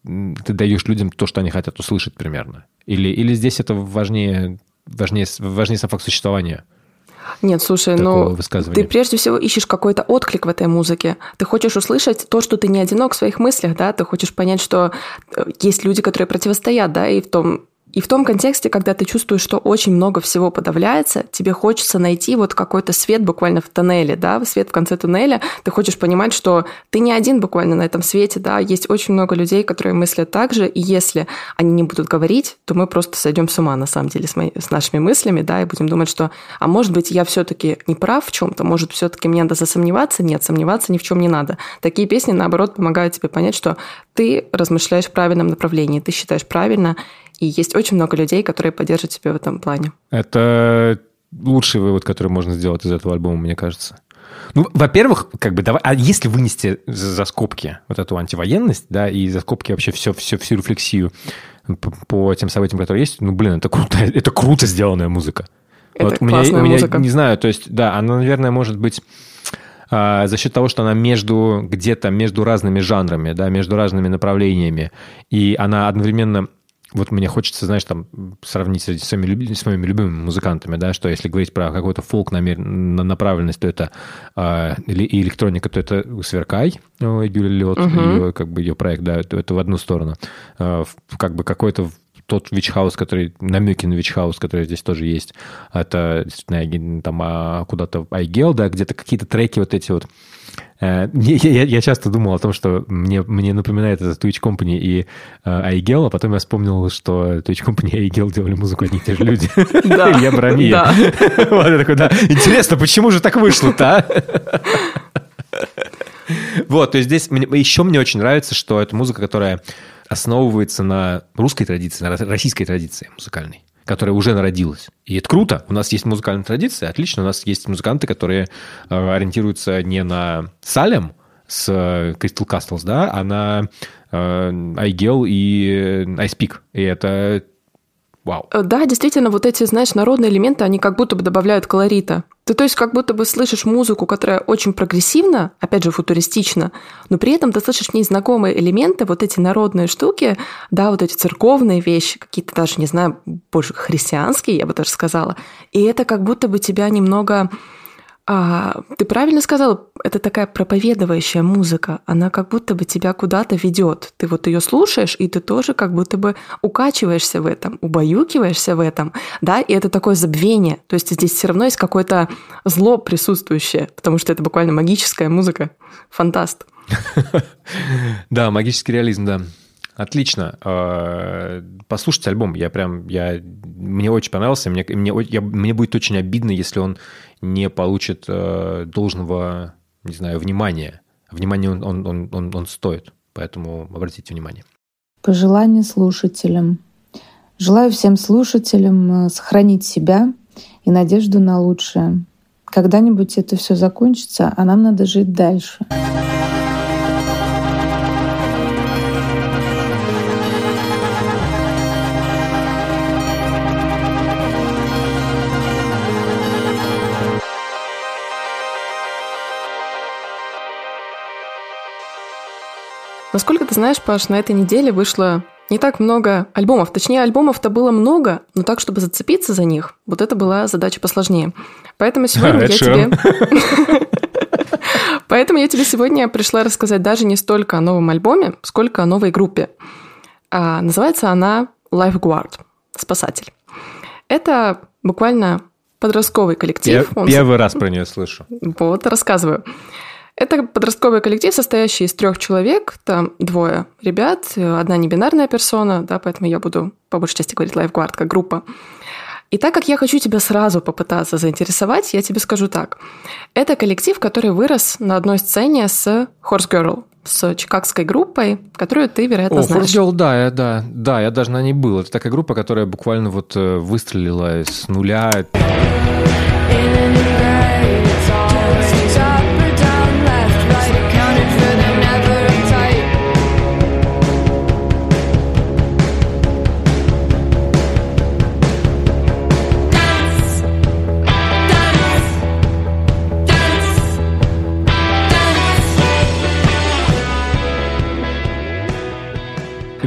ты даешь людям то, что они хотят услышать примерно? Или, или здесь это важнее, важнее, важнее сам факт существования? Нет, слушай, такого ну ты прежде всего ищешь какой-то отклик в этой музыке. Ты хочешь услышать то, что ты не одинок в своих мыслях, да, ты хочешь понять, что э, есть люди, которые противостоят, да, и в том и в том контексте, когда ты чувствуешь, что очень много всего подавляется, тебе хочется найти вот какой-то свет буквально в тоннеле, да, свет в конце туннеля. Ты хочешь понимать, что ты не один буквально на этом свете, да, есть очень много людей, которые мыслят так же, и если они не будут говорить, то мы просто сойдем с ума, на самом деле, с, мои- с нашими мыслями, да, и будем думать, что, а может быть, я все-таки не прав в чем-то, может, все-таки мне надо засомневаться? Нет, сомневаться ни в чем не надо. Такие песни, наоборот, помогают тебе понять, что ты размышляешь в правильном направлении, ты считаешь правильно, и есть очень много людей, которые поддержат тебя в этом плане. Это лучший вывод, который можно сделать из этого альбома, мне кажется. Ну, во-первых, как бы давай, а если вынести за, за скобки вот эту антивоенность, да, и за скобки вообще все, все, всю рефлексию по, по тем событиям, которые есть, ну, блин, это круто, это круто сделанная музыка. Это вот у меня, у меня, музыка. не знаю, то есть, да, она, наверное, может быть а, за счет того, что она между где-то между разными жанрами, да, между разными направлениями, и она одновременно вот мне хочется, знаешь, там сравнить с своими, с моими любимыми музыкантами, да, что если говорить про какой-то фолк намер- на- направленность, то это или и электроника, то это Сверкай, о, Юлия Лёд, ее, как бы ее проект, да, это, это в одну сторону. В- как бы какой-то тот Вичхаус, который, намеки на Вичхаус, который здесь тоже есть, это действительно там а, куда-то Айгел, да, где-то какие-то треки вот эти вот. Э, Я, я- я часто думал о том, что мне, мне напоминает это Twitch Company и Аигел, а потом я вспомнил, что Twitch Company и Айгел делали музыку одни и те же люди. Илья Брамия. Вот я такой, да. Интересно, почему же так вышло-то, а? Вот, то есть здесь еще мне очень нравится, что это музыка, которая основывается на русской традиции, на российской традиции музыкальной, которая уже народилась. И это круто. У нас есть музыкальная традиция, отлично. У нас есть музыканты, которые э, ориентируются не на Салем с э, Crystal Castles, да, а на э, iGel и Peak. И это вау. Э, Да, действительно, вот эти, знаешь, народные элементы, они как будто бы добавляют колорита. Ты, то есть, как будто бы слышишь музыку, которая очень прогрессивна, опять же, футуристична, но при этом ты слышишь в ней знакомые элементы, вот эти народные штуки, да, вот эти церковные вещи, какие-то даже, не знаю, больше христианские, я бы даже сказала. И это как будто бы тебя немного А, ты правильно сказал, это такая проповедующая музыка. Она как будто бы тебя куда-то ведет. Ты вот ее слушаешь, и ты тоже как будто бы укачиваешься в этом, убаюкиваешься в этом, да, и это такое забвение. То есть здесь все равно есть какое-то зло присутствующее, потому что это буквально магическая музыка. Фантаст. Да, магический реализм, да. Отлично. А, послушайте альбом. Я прям, я, мне очень понравился. Мне, мне, я, мне будет очень обидно, если он не получит э, должного, не знаю, внимания. Внимание он, он, он, он, он стоит. Поэтому обратите внимание. Пожелание слушателям. Желаю всем слушателям э, сохранить себя и надежду на лучшее. Когда-нибудь это все закончится, а нам надо жить дальше. Насколько ты знаешь, Паш, на этой неделе вышло не так много альбомов. Точнее, альбомов-то было много, но так, чтобы зацепиться за них, вот это была задача посложнее. Поэтому сегодня я тебе... Поэтому я тебе сегодня пришла рассказать даже не столько о новом альбоме, сколько о новой группе. А, называется она Lifeguard – «Спасатель». Это буквально подростковый коллектив. Я Он... первый раз про нее слышу. Вот, рассказываю. Это подростковый коллектив, состоящий из трех человек, там двое ребят, одна небинарная персона, да, поэтому я буду по большей части говорить лайфгвард как группа. И так как я хочу тебя сразу попытаться заинтересовать, я тебе скажу так. Это коллектив, который вырос на одной сцене с Horse Girl, с чикагской группой, которую ты, вероятно, О, знаешь. Horse Girl, да, я, да, да, я даже на ней был. Это такая группа, которая буквально вот э, выстрелила с нуля.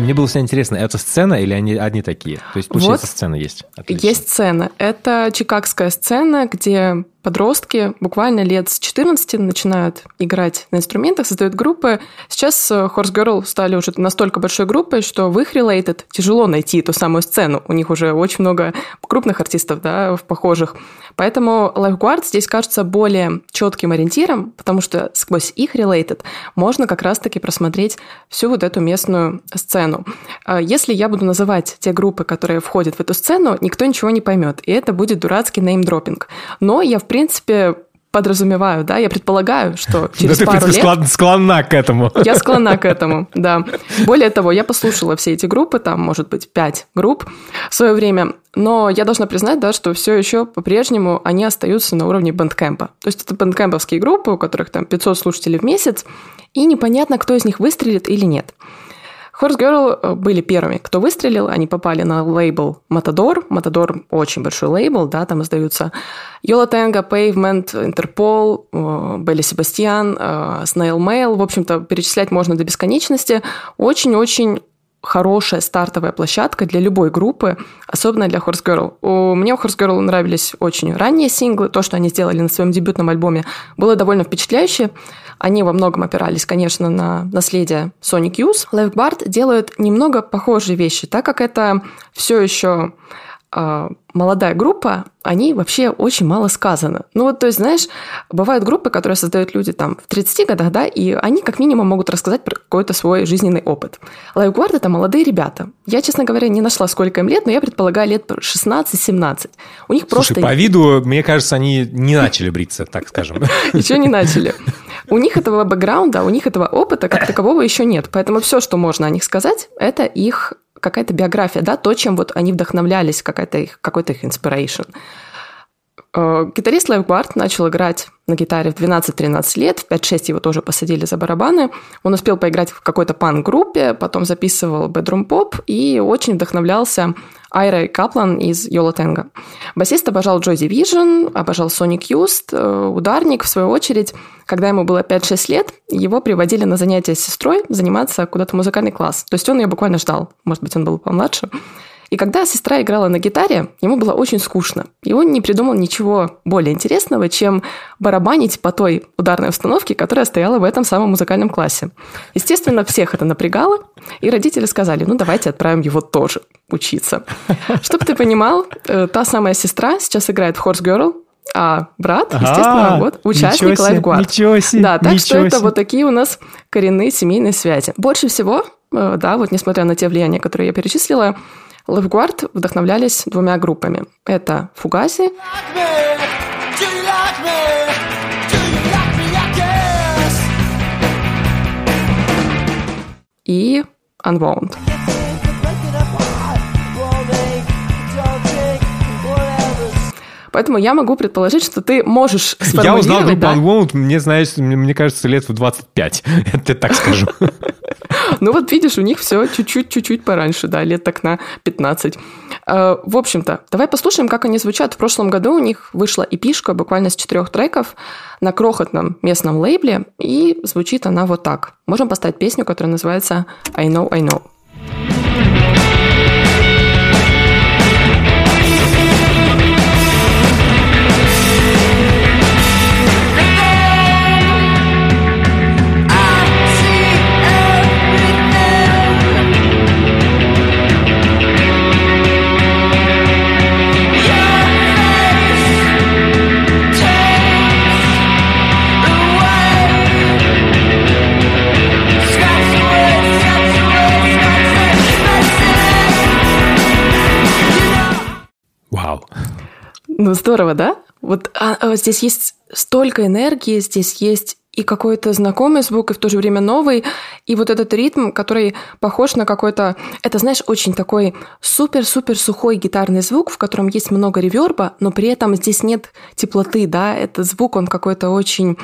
Мне было всегда интересно, это сцена или они одни такие? То есть, получается, вот сцена есть? Отлично. Есть сцена. Это чикагская сцена, где подростки буквально лет с 14 начинают играть на инструментах, создают группы. Сейчас э, Horse Girl стали уже настолько большой группой, что в их related тяжело найти ту самую сцену. У них уже очень много крупных артистов, да, в похожих. Поэтому Lifeguard здесь кажется более четким ориентиром, потому что сквозь их related можно как раз-таки просмотреть всю вот эту местную сцену. А если я буду называть те группы, которые входят в эту сцену, никто ничего не поймет, и это будет дурацкий неймдропинг. Но я, в принципе, подразумеваю, да, я предполагаю, что через да пару ты лет... Склон, склонна к этому. Я склонна к этому, да. Более того, я послушала все эти группы, там, может быть, пять групп в свое время, но я должна признать, да, что все еще по-прежнему они остаются на уровне бэндкэмпа. То есть это бэндкэмповские группы, у которых там 500 слушателей в месяц, и непонятно, кто из них выстрелит или нет. Horse Girl э, были первыми, кто выстрелил. Они попали на лейбл Matador. Matador очень большой лейбл, да, там издаются Yola Tango, Pavement, Interpol, Белли Себастьян, Snail Mail. В общем-то, перечислять можно до бесконечности. Очень-очень хорошая стартовая площадка для любой группы, особенно для Horse Girl. У меня у Horse Girl нравились очень ранние синглы. То, что они сделали на своем дебютном альбоме, было довольно впечатляюще. Они во многом опирались, конечно, на наследие Sonic Youth. Live Bard делают немного похожие вещи, так как это все еще молодая группа, они вообще очень мало сказано. Ну вот, то есть, знаешь, бывают группы, которые создают люди там в 30 годах, да, и они как минимум могут рассказать про какой-то свой жизненный опыт. Лайфгвард – это молодые ребята. Я, честно говоря, не нашла, сколько им лет, но я предполагаю, лет 16-17. У них просто... Слушай, по виду, мне кажется, они не начали бриться, так скажем. Еще не начали. У них этого бэкграунда, у них этого опыта как такового еще нет. Поэтому все, что можно о них сказать, это их какая-то биография, да, то, чем вот они вдохновлялись, какая-то их, какой-то их inspiration. Э, гитарист Лайв Барт начал играть на гитаре в 12-13 лет, в 5-6 его тоже посадили за барабаны. Он успел поиграть в какой-то панк-группе, потом записывал бедрум поп и очень вдохновлялся Айрой Каплан из Йола Тенга. Басист обожал Joy Division, обожал Sonic Youth, э, ударник, в свою очередь, когда ему было 5-6 лет, его приводили на занятия с сестрой заниматься куда-то музыкальный класс. То есть он ее буквально ждал. Может быть, он был помладше. И когда сестра играла на гитаре, ему было очень скучно. И он не придумал ничего более интересного, чем барабанить по той ударной установке, которая стояла в этом самом музыкальном классе. Естественно, всех это напрягало, и родители сказали, ну давайте отправим его тоже учиться. Чтобы ты понимал, э, та самая сестра сейчас играет в Horse Girl, а брат, естественно, А, вот участник лайфгвард. ничего себе, Да, так что это вот такие у нас коренные семейные связи. Больше всего, э, да, вот несмотря на те влияния, которые я перечислила, лайфгвард вдохновлялись двумя группами. Это Фугази и Unwound. Поэтому я могу предположить, что ты можешь Я узнал группу да, Unwound, мне, знаешь, мне, кажется, лет в 25. Это так скажу. Ну вот видишь, у них все чуть-чуть-чуть пораньше, да, лет так на 15. Э, В общем-то, давай послушаем, как они звучат. В прошлом году у них вышла эпишка буквально с четырех треков на крохотном местном лейбле, и звучит она вот так. Можем поставить песню, которая называется «I know, I know». Ну, здорово, да? Вот а, а, здесь есть столько энергии, здесь есть и какой-то знакомый звук, и в то же время новый, и вот этот ритм, который похож на какой-то... Это, знаешь, очень такой супер-супер сухой гитарный звук, в котором есть много реверба, но при этом здесь нет теплоты, да, этот звук, он какой-то очень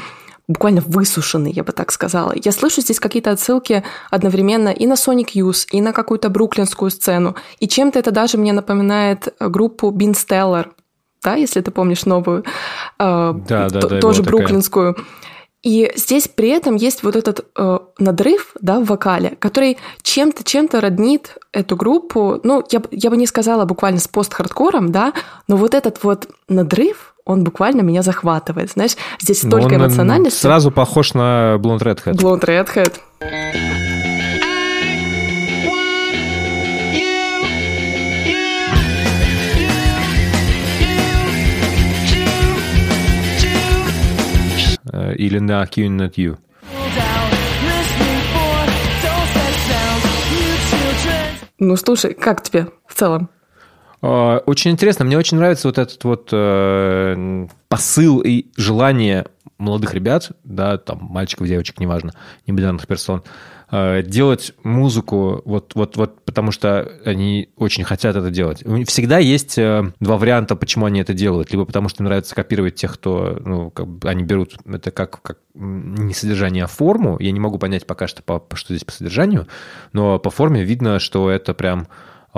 буквально высушенный, я бы так сказала. Я слышу здесь какие-то отсылки одновременно и на Sonic Youth, и на какую-то бруклинскую сцену. И чем-то это даже мне напоминает группу Bean Stellar, да, если ты помнишь новую, э, Да, да, да, тоже была такая. бруклинскую. И здесь при этом есть вот этот э, надрыв да, в вокале, который чем-то чем-то роднит эту группу. Ну, я, я бы не сказала буквально с пост-хардкором, да, но вот этот вот надрыв, он буквально меня захватывает. Знаешь, здесь Ну, столько эмоциональности. Сразу похож на Blonde Redhead. Blonde Redhead. Или на Q You. Ну, слушай, как тебе в целом? Э, Очень интересно. Мне очень нравится вот этот вот э, посыл и желание молодых ребят, да, там, мальчиков, девочек, неважно, небинарных персон, э, делать музыку, вот, вот, вот, потому что они очень хотят это делать. Всегда есть э, два варианта, почему они это делают. Либо потому, что нравится копировать тех, кто, ну, как бы они берут это как, как не содержание, а форму. Я не могу понять пока что, по, что здесь по содержанию, но по форме видно, что это прям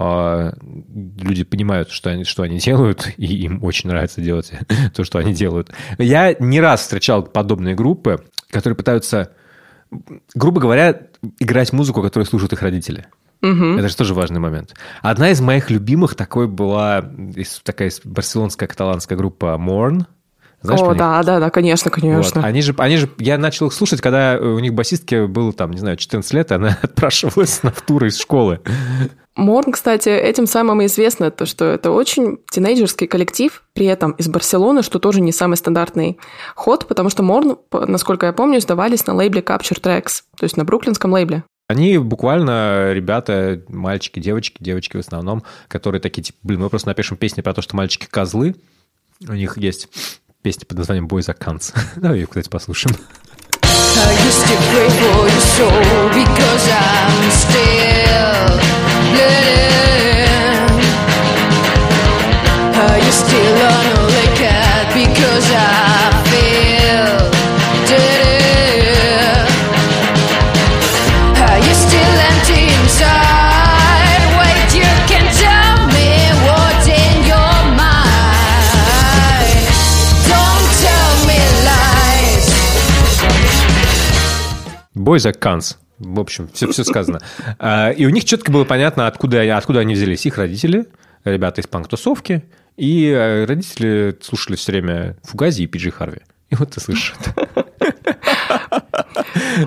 а, люди понимают, что они, что они делают, и им очень нравится делать то, что они делают. Я не раз встречал подобные группы, которые пытаются, грубо говоря, играть музыку, которую слушают их родители. Это же тоже важный момент. Одна из моих любимых такой была такая барселонская каталанская группа Morn. Знаешь О, да, да, да, конечно, конечно. Вот. Они же, они же, я начал их слушать, когда у них басистке было там, не знаю, 14 лет, и она отпрашивалась на туры из школы. Морн, кстати, этим самым и известно, то, что это очень тинейджерский коллектив, при этом из Барселоны, что тоже не самый стандартный ход, потому что Морн, насколько я помню, сдавались на лейбле Capture Tracks, то есть на бруклинском лейбле. Они буквально ребята, мальчики, девочки, девочки в основном, которые такие, типа, блин, мы просто напишем песни про то, что мальчики козлы. У них есть песня под названием Boys are Cunts. Давай ее, кстати, послушаем. I used to pray for your soul because I'm still Boys are Cunts. В общем, все, все сказано. А, И у них четко было понятно, откуда, откуда они взялись. Их родители, ребята из панк-тусовки, и э, родители слушали все время Фугази и Пиджи Харви. И вот ты слышишь это.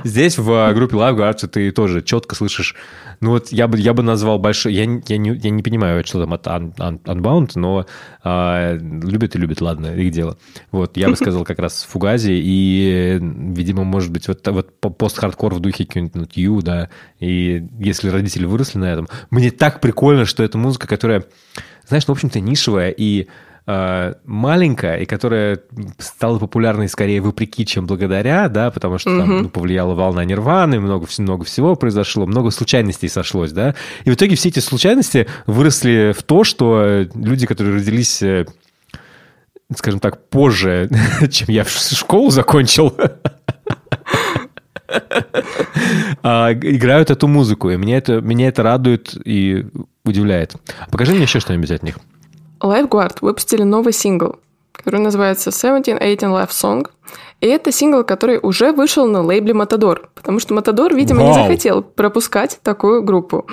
Здесь в группе Lifeguards ты тоже четко слышишь. Ну вот я бы, я бы назвал большой... Я, я, не, я не понимаю, что там от Un- Un- Unbound, но а, любят и любят, ладно, их дело. Вот, я бы сказал как раз Фугази и, видимо, может быть, вот, вот по- пост-хардкор в духе какой-нибудь Ю, да, и если родители выросли на этом. Мне так прикольно, что это музыка, которая, знаешь, ну, в общем-то, нишевая и э, маленькая, и которая стала популярной скорее вопреки, чем благодаря, да, потому что там ну, повлияла волна нирваны, много, много всего произошло, много случайностей сошлось, да. И в итоге все эти случайности выросли в то, что люди, которые родились э, скажем так, позже, чем я школу закончил, а, играют эту музыку. И меня это, меня это радует и удивляет. Покажи мне еще что-нибудь от них. Lifeguard выпустили новый сингл, который называется 1718 Love Song. И это сингл, который уже вышел на лейбле Matador, потому что Matador, видимо, не Вау. захотел пропускать такую группу.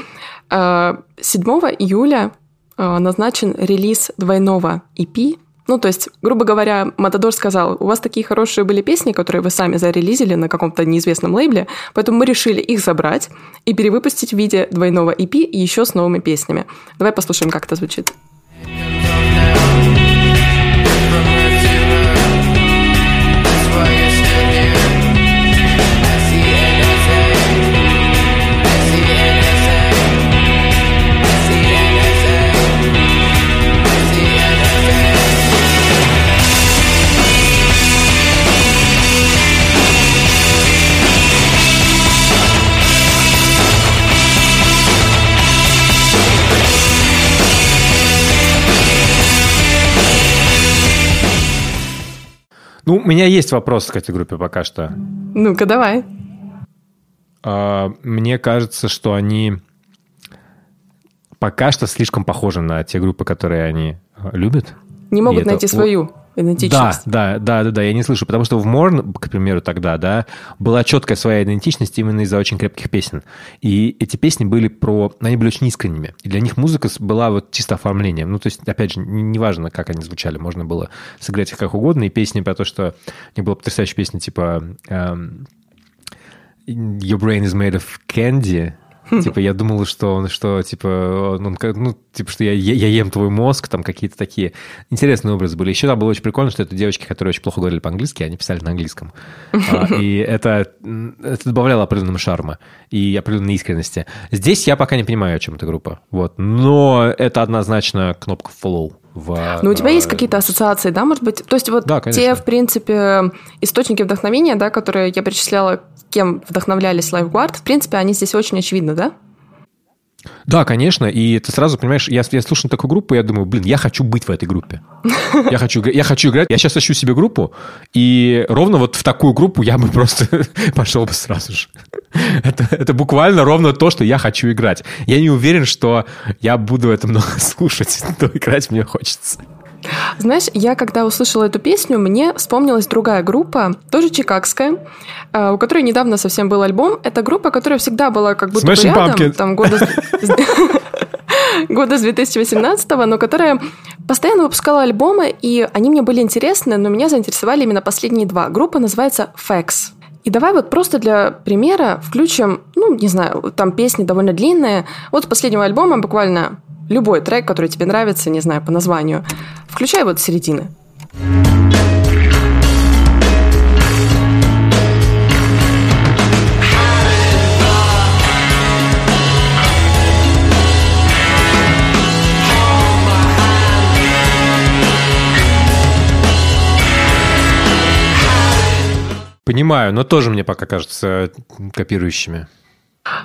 А, 7 июля а, назначен релиз двойного EP. Ну, то есть, грубо говоря, Матадор сказал, у вас такие хорошие были песни, которые вы сами зарелизили на каком-то неизвестном лейбле, поэтому мы решили их забрать и перевыпустить в виде двойного EP еще с новыми песнями. Давай послушаем, как это звучит. Ну, у меня есть вопрос к этой группе пока что. Ну-ка, давай. А, Мне кажется, что они пока что слишком похожи на те группы, которые они а, любят. Не могут это найти о- свою идентичность. да, да, да, да, я не слышу, потому что в Морн, к примеру, тогда, да, была четкая своя идентичность именно из-за очень крепких песен. И эти песни были про... Они были очень искренними. И для них музыка была вот чисто оформлением. Ну, то есть, опять же, не- неважно, как они звучали, можно было сыграть их как угодно. И песни про то, что... У них была потрясающая песня, типа... эм, Your brain is made of candy. Типа, я думал, что он, что, типа, как- ну, типа, что я, е- я ем твой мозг, там какие-то такие интересные образы были. Еще там было очень прикольно, что это девочки, которые очень плохо говорили по-английски, они писали на английском. А, И это, это добавляло определенного шарма и определенной искренности. Здесь я пока не понимаю, о чем эта группа. Вот. Но это однозначно кнопка follow. В, Но у тебя есть какие-то ассоциации, да, может быть? То есть вот Да, те, в принципе, источники вдохновения, да, которые я перечисляла, кем вдохновлялись Lifeguard, в принципе, они здесь очень очевидны, да? Да, конечно, и ты сразу понимаешь, я, я слушаю такую группу, я думаю, блин, я хочу быть в этой группе. Я хочу, я хочу играть, я сейчас ищу себе группу, и ровно вот в такую группу я бы просто пошел бы сразу же. Это, это буквально ровно то, что я хочу играть. Я не уверен, что я буду это много слушать, но играть мне хочется. Знаешь, я когда услышала эту песню, мне вспомнилась другая группа, тоже чикагская, а, у которой недавно совсем был альбом. Это группа, которая всегда была как будто бы Smashing рядом, Pumpkins. там года с- года с 2018 но которая постоянно выпускала альбомы, и они мне были интересны, но меня заинтересовали именно последние два. Группа называется Fax. И давай вот просто для примера включим, ну, не знаю, там песни довольно длинные. Вот с последнего альбома буквально любой трек, который тебе нравится, не знаю, по названию. Включай вот с середины. Понимаю, но тоже мне пока кажется копирующими.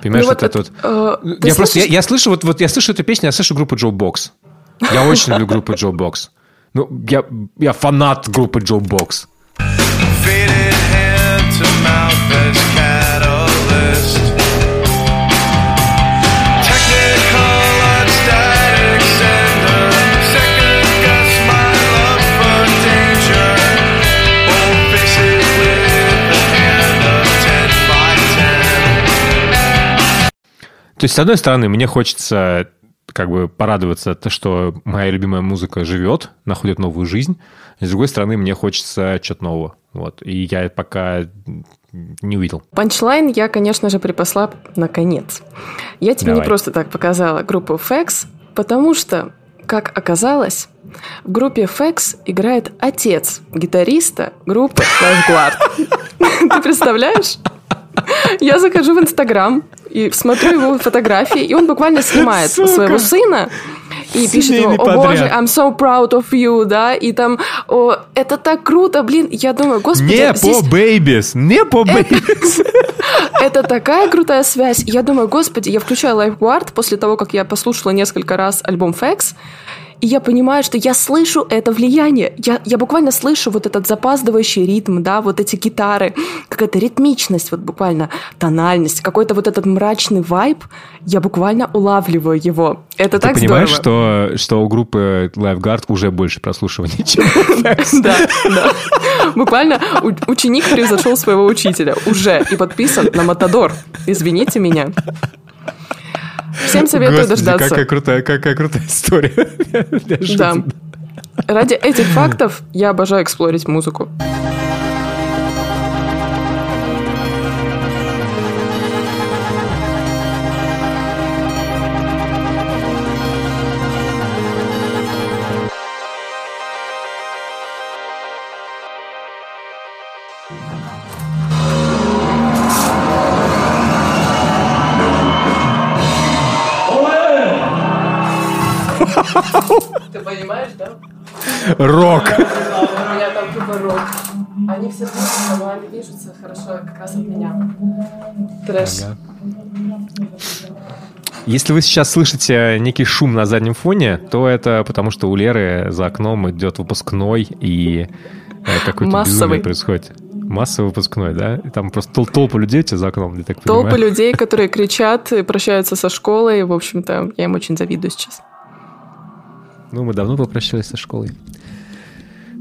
Понимаешь, Ну вот это вот... э, Я просто, я, слышишь? я слышу, вот, вот я слышу эту песню, я слышу группу Joe Box. Я очень люблю группу Joe Box. Ну, я, я фанат группы Joe Box. Faded hand to mouth as То есть, с одной стороны, мне хочется как бы порадоваться, то, что моя любимая музыка живет, находит новую жизнь. С другой стороны, мне хочется чего-то нового. Вот. И я пока не увидел. Панчлайн я, конечно же, припасла наконец. Я тебе Давай. не просто так показала группу Фекс, потому что, как оказалось, в группе Фекс играет отец гитариста группы Lifeguard. Ты представляешь? Я захожу в Инстаграм и смотрю его фотографии, и он буквально снимает Сука. своего сына и пишет ему, о боже. I'm so proud of you, да, и там, о, это так круто, блин, я думаю, господи, Не здесь- по бейбис, не по бейбис. это такая крутая связь. Я думаю, господи, я включаю Lifeguard после того, как я послушала несколько раз альбом Facts, и я понимаю, что я слышу это влияние. Я, я буквально слышу вот этот запаздывающий ритм, да, вот эти гитары, какая-то ритмичность, вот буквально тональность, какой-то вот этот мрачный вайб. Я буквально улавливаю его. Это Ты так понимаешь, здорово. что, что у группы Lifeguard уже больше прослушиваний, чем Да, да. Буквально ученик превзошел своего учителя уже и подписан на Матадор. Извините меня. Всем советую Господи, дождаться. Какая крутая, какая крутая история. Да. Ради этих фактов я обожаю эксплорить музыку. Рок. У меня там тупо рок. Они все движутся, но они движутся хорошо как раз от меня. Трэш. Если вы сейчас слышите некий шум на заднем фоне, то это потому, что у Леры за окном идет выпускной, и э, какой-то Массовый. безумие происходит. Массовый выпускной, да? И там просто тол- толпа людей у тебя за окном, я так Толпы понимаю. людей, которые кричат и прощаются со школой. В общем-то, я им очень завидую сейчас. Ну, мы давно попрощались со школой.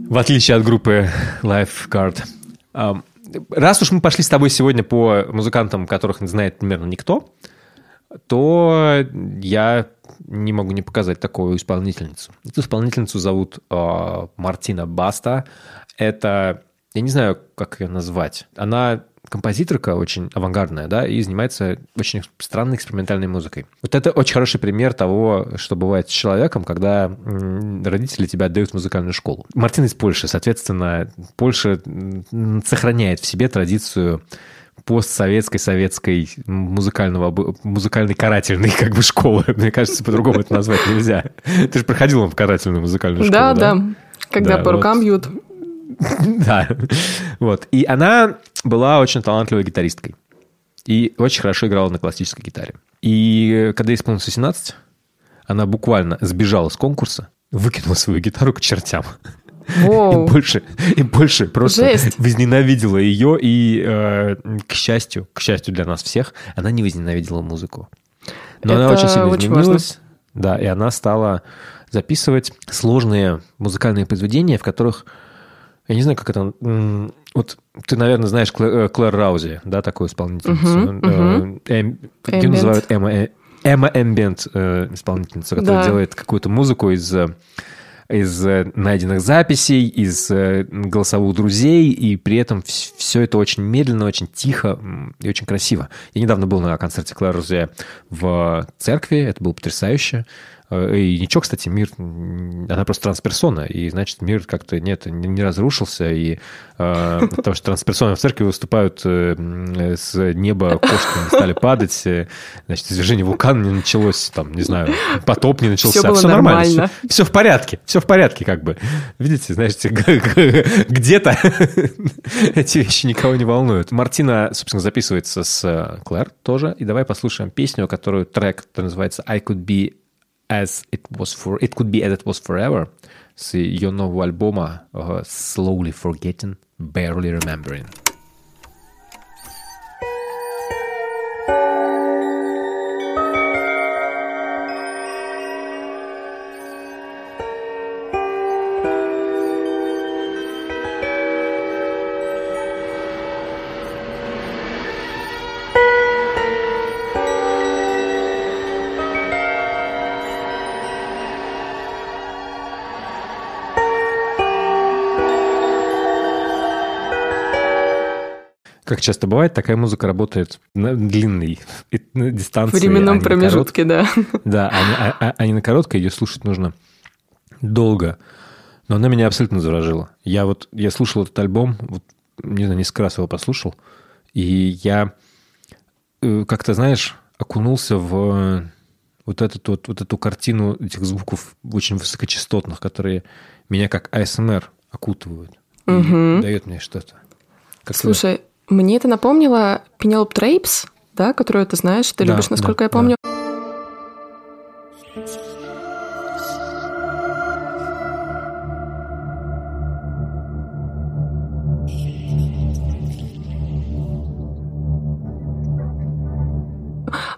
В отличие от группы Lifeguard. Раз уж мы пошли с тобой сегодня по музыкантам, которых знает примерно никто, то я не могу не показать такую исполнительницу. Эту исполнительницу зовут а, Мартина Баста. Это, я не знаю, как ее назвать. Она композиторка очень авангардная, да, и занимается очень странной экспериментальной музыкой. Вот это очень хороший пример того, что бывает с человеком, когда родители тебя отдают в музыкальную школу. Мартин из Польши, соответственно, Польша сохраняет в себе традицию постсоветской, советской музыкального, музыкальной карательной как бы школы. Мне кажется, по-другому это назвать нельзя. Ты же проходила в карательную музыкальную школу, Да, да? да. Когда Да, по вот. рукам бьют. Да. Вот. И она была очень талантливой гитаристкой. И очень хорошо играла на классической гитаре. И когда ей исполнилось 18, она буквально сбежала с конкурса, выкинула свою гитару к чертям. И Воу. больше, и больше просто Жесть. возненавидела ее. И, э, к счастью, к счастью для нас всех, она не возненавидела музыку. Но она Это очень сильно очень изменилась. Да, и она стала записывать сложные музыкальные произведения, в которых я не знаю, как это... Вот ты, наверное, знаешь Клэ- э, Клэр Раузи, да, такую исполнительницу. Мгм. эм- Ее называют Эмма, э, Эмма Эмбиент э, исполнительница, которая Да. делает какую-то музыку из, из найденных записей, из голосовых друзей, и при этом все это очень медленно, очень тихо и очень красиво. Я недавно был на концерте Клэр Раузи в церкви, это было потрясающе. Э, И ничего, кстати, мир, она просто трансперсона, и значит, мир как-то нет, не не разрушился, и э, потому что трансперсоны в церкви выступают э, с неба, кошки стали падать, э, значит, извержение вулкана не началось, там, не знаю, потоп не начался, Всё было всё нормально, нормально. все, в порядке, все в порядке, как бы. Видите, знаете, где-то эти вещи никого не волнуют. Мартина, собственно, записывается с э, Клэр тоже, и давай послушаем песню, которую трек, который называется I Could Be as it was for it could be as it was forever. See, your know, album uh, slowly forgetting, barely remembering. Как часто бывает, такая музыка работает на длинной на дистанции. В временном а промежутке, да. Да, а а- а- а не на короткой, ее слушать нужно долго. Но она меня абсолютно заворожила. Я вот, я слушал этот альбом, вот, не знаю, несколько раз его послушал, и я э, как-то, знаешь, окунулся в э, вот, этот, вот, вот эту картину этих звуков очень высокочастотных, которые меня как АСМР окутывают. Мгм. дает мне что-то. Как? Слушай, мне это напомнило Пенелоп Трейпс, да, которую ты знаешь, ты Да, любишь, насколько да, я помню.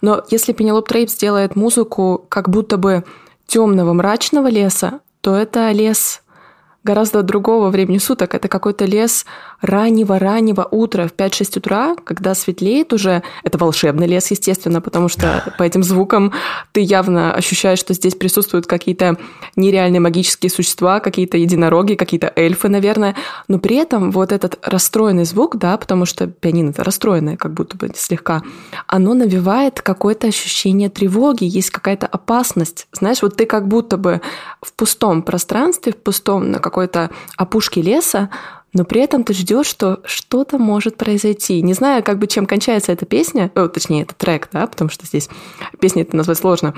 Но если Пенелоп Трейпс делает музыку как будто бы темного мрачного леса, то это лес гораздо другого времени суток. Это какой-то лес раннего-раннего утра в 5-6 утра, когда светлеет уже. Это волшебный лес, естественно, потому что по этим звукам ты явно ощущаешь, что здесь присутствуют какие-то нереальные магические существа, какие-то единороги, какие-то эльфы, наверное. Но при этом вот этот расстроенный звук, да, потому что пианино это расстроенное, как будто бы слегка, оно навевает какое-то ощущение тревоги, есть какая-то опасность. Знаешь, вот ты как будто бы в пустом пространстве, в пустом на какой-то опушке леса, но при этом ты ждешь, что что-то может произойти. Не знаю, как бы чем кончается эта песня, о, точнее, это трек, да, потому что здесь песни это назвать сложно.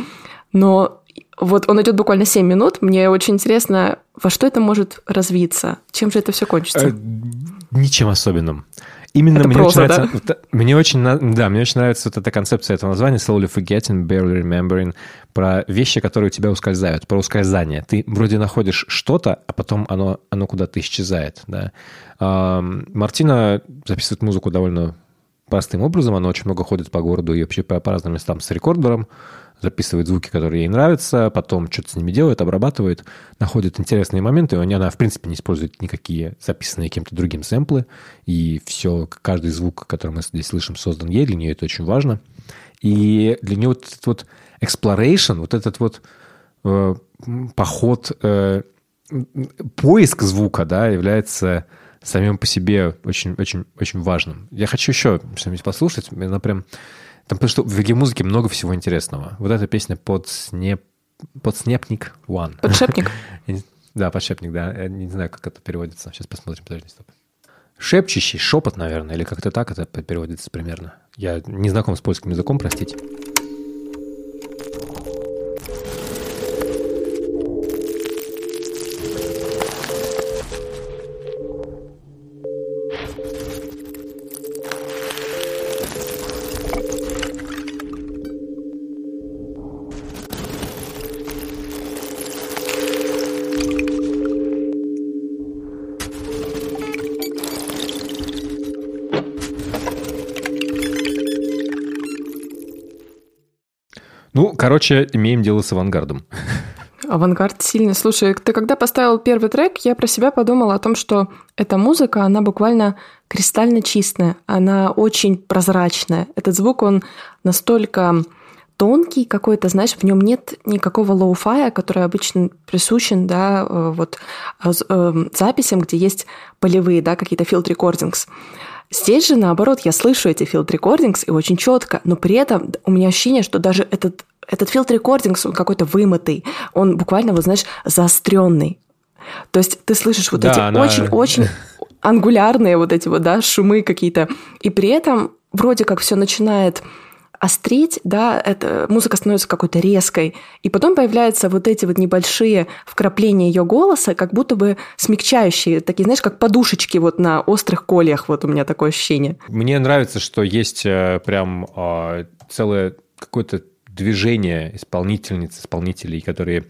Но вот он идет буквально 7 минут. Мне очень интересно, во что это может развиться? Чем же это все кончится? Э, Ничем особенным. Именно Это мне проза, очень нравится, вот, мне очень, да, мне очень нравится вот эта концепция этого названия slowly forgetting, barely remembering, про вещи, которые у тебя ускользают, про ускользание. Ты вроде находишь что-то, а потом оно, оно куда-то исчезает, да. Мартина записывает музыку довольно простым образом, она очень много ходит по городу и вообще по, по разным местам с рекордером, записывает звуки, которые ей нравятся, потом что-то с ними делает, обрабатывает, находит интересные моменты. и Она, в принципе, не использует никакие записанные кем-то другим сэмплы, и все, каждый звук, который мы здесь слышим, создан ей, для нее это очень важно. И для нее вот этот вот exploration, вот этот вот э, поход, э, поиск звука, да, является самим по себе очень, очень, очень важным. Я хочу еще что-нибудь послушать. Она прям... Там, потому что в музыке много всего интересного. Вот эта песня под снеп... Подснепник One. Подшепник. Да, подшепник, да. Я не знаю, как это переводится. Сейчас посмотрим, подожди, стоп. Шепчущий, шепот, наверное, или как-то так это переводится примерно. Я не знаком с польским языком, простите. Короче, имеем дело с авангардом. Авангард сильный. Слушай, ты когда поставил первый трек, я про себя подумала о том, что эта музыка, она буквально кристально чистая, она очень прозрачная. Этот звук, он настолько тонкий какой-то, знаешь, в нем нет никакого лоу-фая, который обычно присущен, да, э, вот э, э, записям, где есть полевые, да, какие-то recordings. Здесь же, наоборот, я слышу эти field recordings и очень четко, но при этом у меня ощущение, что даже этот, этот recordings, он какой-то вымытый, он буквально, вот знаешь, заостренный. То есть ты слышишь вот Да, эти она- очень-очень ангулярные вот эти вот, да, шумы какие-то, и при этом вроде как все начинает остреть, да, эта музыка становится какой-то резкой, и потом появляются вот эти вот небольшие вкрапления ее голоса, как будто бы смягчающие, такие, знаешь, как подушечки вот на острых кольях, вот у меня такое ощущение. Мне нравится, что есть э, прям э, целое какое-то движение исполнительниц, исполнителей, которые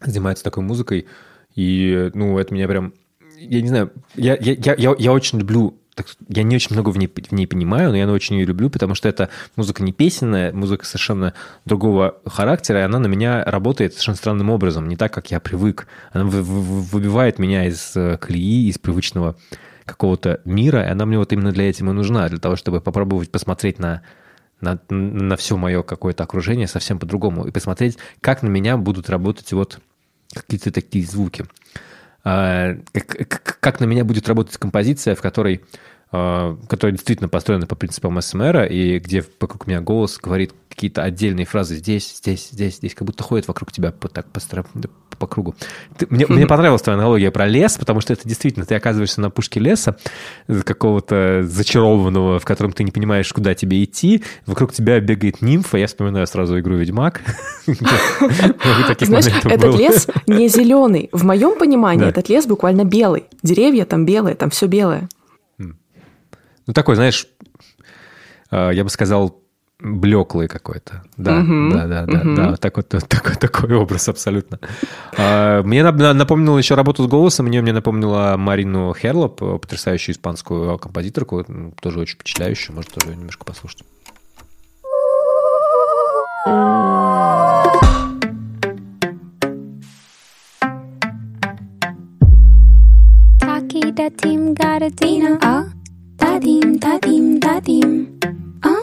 занимаются такой музыкой. И, ну, это меня прям... Я не знаю, я, я, я, я, я очень люблю... так, я не очень много в ней, в ней понимаю, но я очень ее люблю, потому что это музыка не песенная, музыка совершенно другого характера, и она на меня работает совершенно странным образом, не так, как я привык. Она вы- вы- выбивает меня из э, колеи, из привычного какого-то мира, и она мне вот именно для этого и нужна, для того, чтобы попробовать посмотреть на, на, на все мое какое-то окружение совсем по-другому и посмотреть, как на меня будут работать вот какие-то такие звуки. как- как на меня будет работать композиция, в которой а, которая действительно построена по принципам СМР, и где вокруг меня голос говорит какие-то отдельные фразы здесь, здесь, здесь, здесь, как будто ходит вокруг тебя по, так, по, по, по кругу. Ты- мне, мне понравилась твоя аналогия про лес, потому что это действительно, ты оказываешься на пушке леса, э, какого-то зачарованного, в котором ты не понимаешь, куда тебе идти, вокруг тебя бегает нимфа, я вспоминаю сразу игру «Ведьмак». Знаешь, этот лес не зеленый. В моем понимании этот лес буквально белый. Деревья там белые, там все белое. Ну, такой, знаешь, э, я бы сказал, блеклый какой-то. Да, Мгм, да, да, да, мгм. да, такой, такой, такой образ абсолютно. А, Мне нап- на- напомнило еще работу с голосом, мне, мне напомнила Марину Херлоп, э, потрясающую испанскую композиторку, тоже очень впечатляющую, может, тоже немножко послушать. Taki da tim gara dina ah da dim da dim da dim ah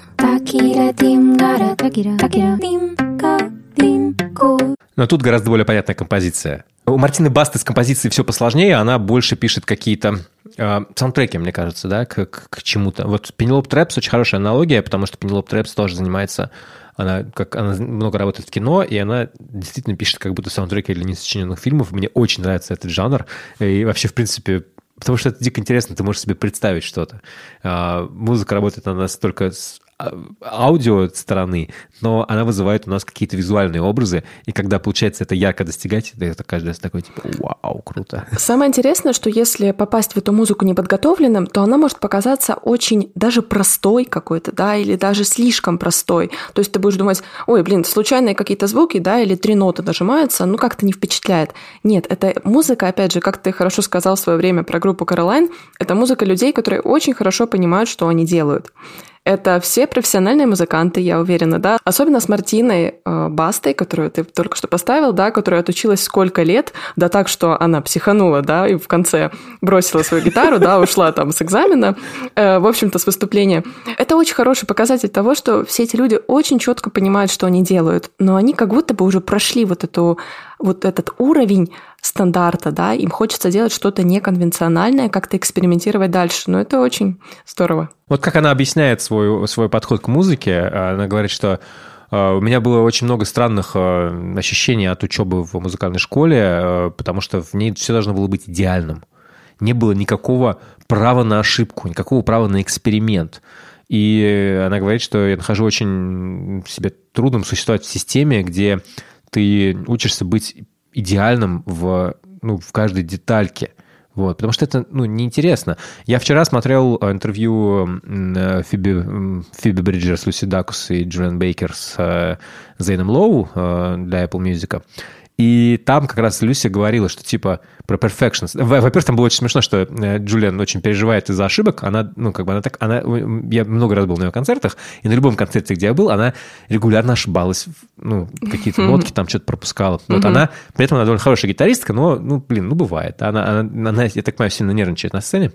Но тут гораздо более понятная композиция. У Мартины Басты с композицией все посложнее, она больше пишет какие-то э, саундтреки, мне кажется, да, к, к- к чему-то. Вот Пенелоп Трэпс очень хорошая аналогия, потому что Пенелоп Трэпс тоже занимается, она, как, она много работает в кино, и она действительно пишет как будто саундтреки для несочиненных фильмов. Мне очень нравится этот жанр. И вообще, в принципе, потому что это дико интересно, ты можешь себе представить что-то. А, Музыка работает она настолько с а, аудио стороны, но она вызывает у нас какие-то визуальные образы, и когда получается это ярко достигать, это каждый раз такой типа «Вау, круто!» Самое интересное, что если попасть в эту музыку неподготовленным, то она может показаться очень даже простой какой-то, да, или даже слишком простой. То есть ты будешь думать, ой, блин, случайные какие-то звуки, да, или три ноты нажимаются, ну как-то не впечатляет. Нет, это музыка, опять же, как ты хорошо сказал в свое время про группу Каролайн, это музыка людей, которые очень хорошо понимают, что они делают. Это все профессиональные музыканты, я уверена, да. Особенно с Мартиной э, Бастой, которую ты только что поставил, да, которая отучилась сколько лет, да так, что она психанула, да, и в конце бросила свою гитару, да, ушла там с экзамена, э, в общем-то, с выступления. Это очень хороший показатель того, что все эти люди очень четко понимают, что они делают, но они как будто бы уже прошли вот эту вот этот уровень стандарта, да, им хочется делать что-то неконвенциональное, как-то экспериментировать дальше, но это очень здорово. Вот как она объясняет свой, свой подход к музыке, она говорит, что э, у меня было очень много странных э, ощущений от учебы в музыкальной школе, э, потому что в ней все должно было быть идеальным. Не было никакого права на ошибку, никакого права на эксперимент. И она говорит, что я нахожу очень себе трудным существовать в системе, где ты учишься быть идеальным в, ну, в каждой детальке. Вот, потому что это ну, неинтересно. Я вчера смотрел интервью э, Фиби, Фиби Бриджерс, Люси Дакус и Джулиан Бейкер с э, Зейном Лоу э, для Apple Music. И там как раз Люси говорила, что типа про perfection. Во- Во-первых, там было очень смешно, что э, Джулиан очень переживает из-за ошибок. Она, ну, как бы она так, она, я много раз был на ее концертах, и на любом концерте, где я был, она регулярно ошибалась, ну, какие-то нотки там что-то пропускала. Вот она, при этом она довольно хорошая гитаристка, но, ну, блин, ну, бывает. Она, она, она, я так понимаю, сильно нервничает на сцене.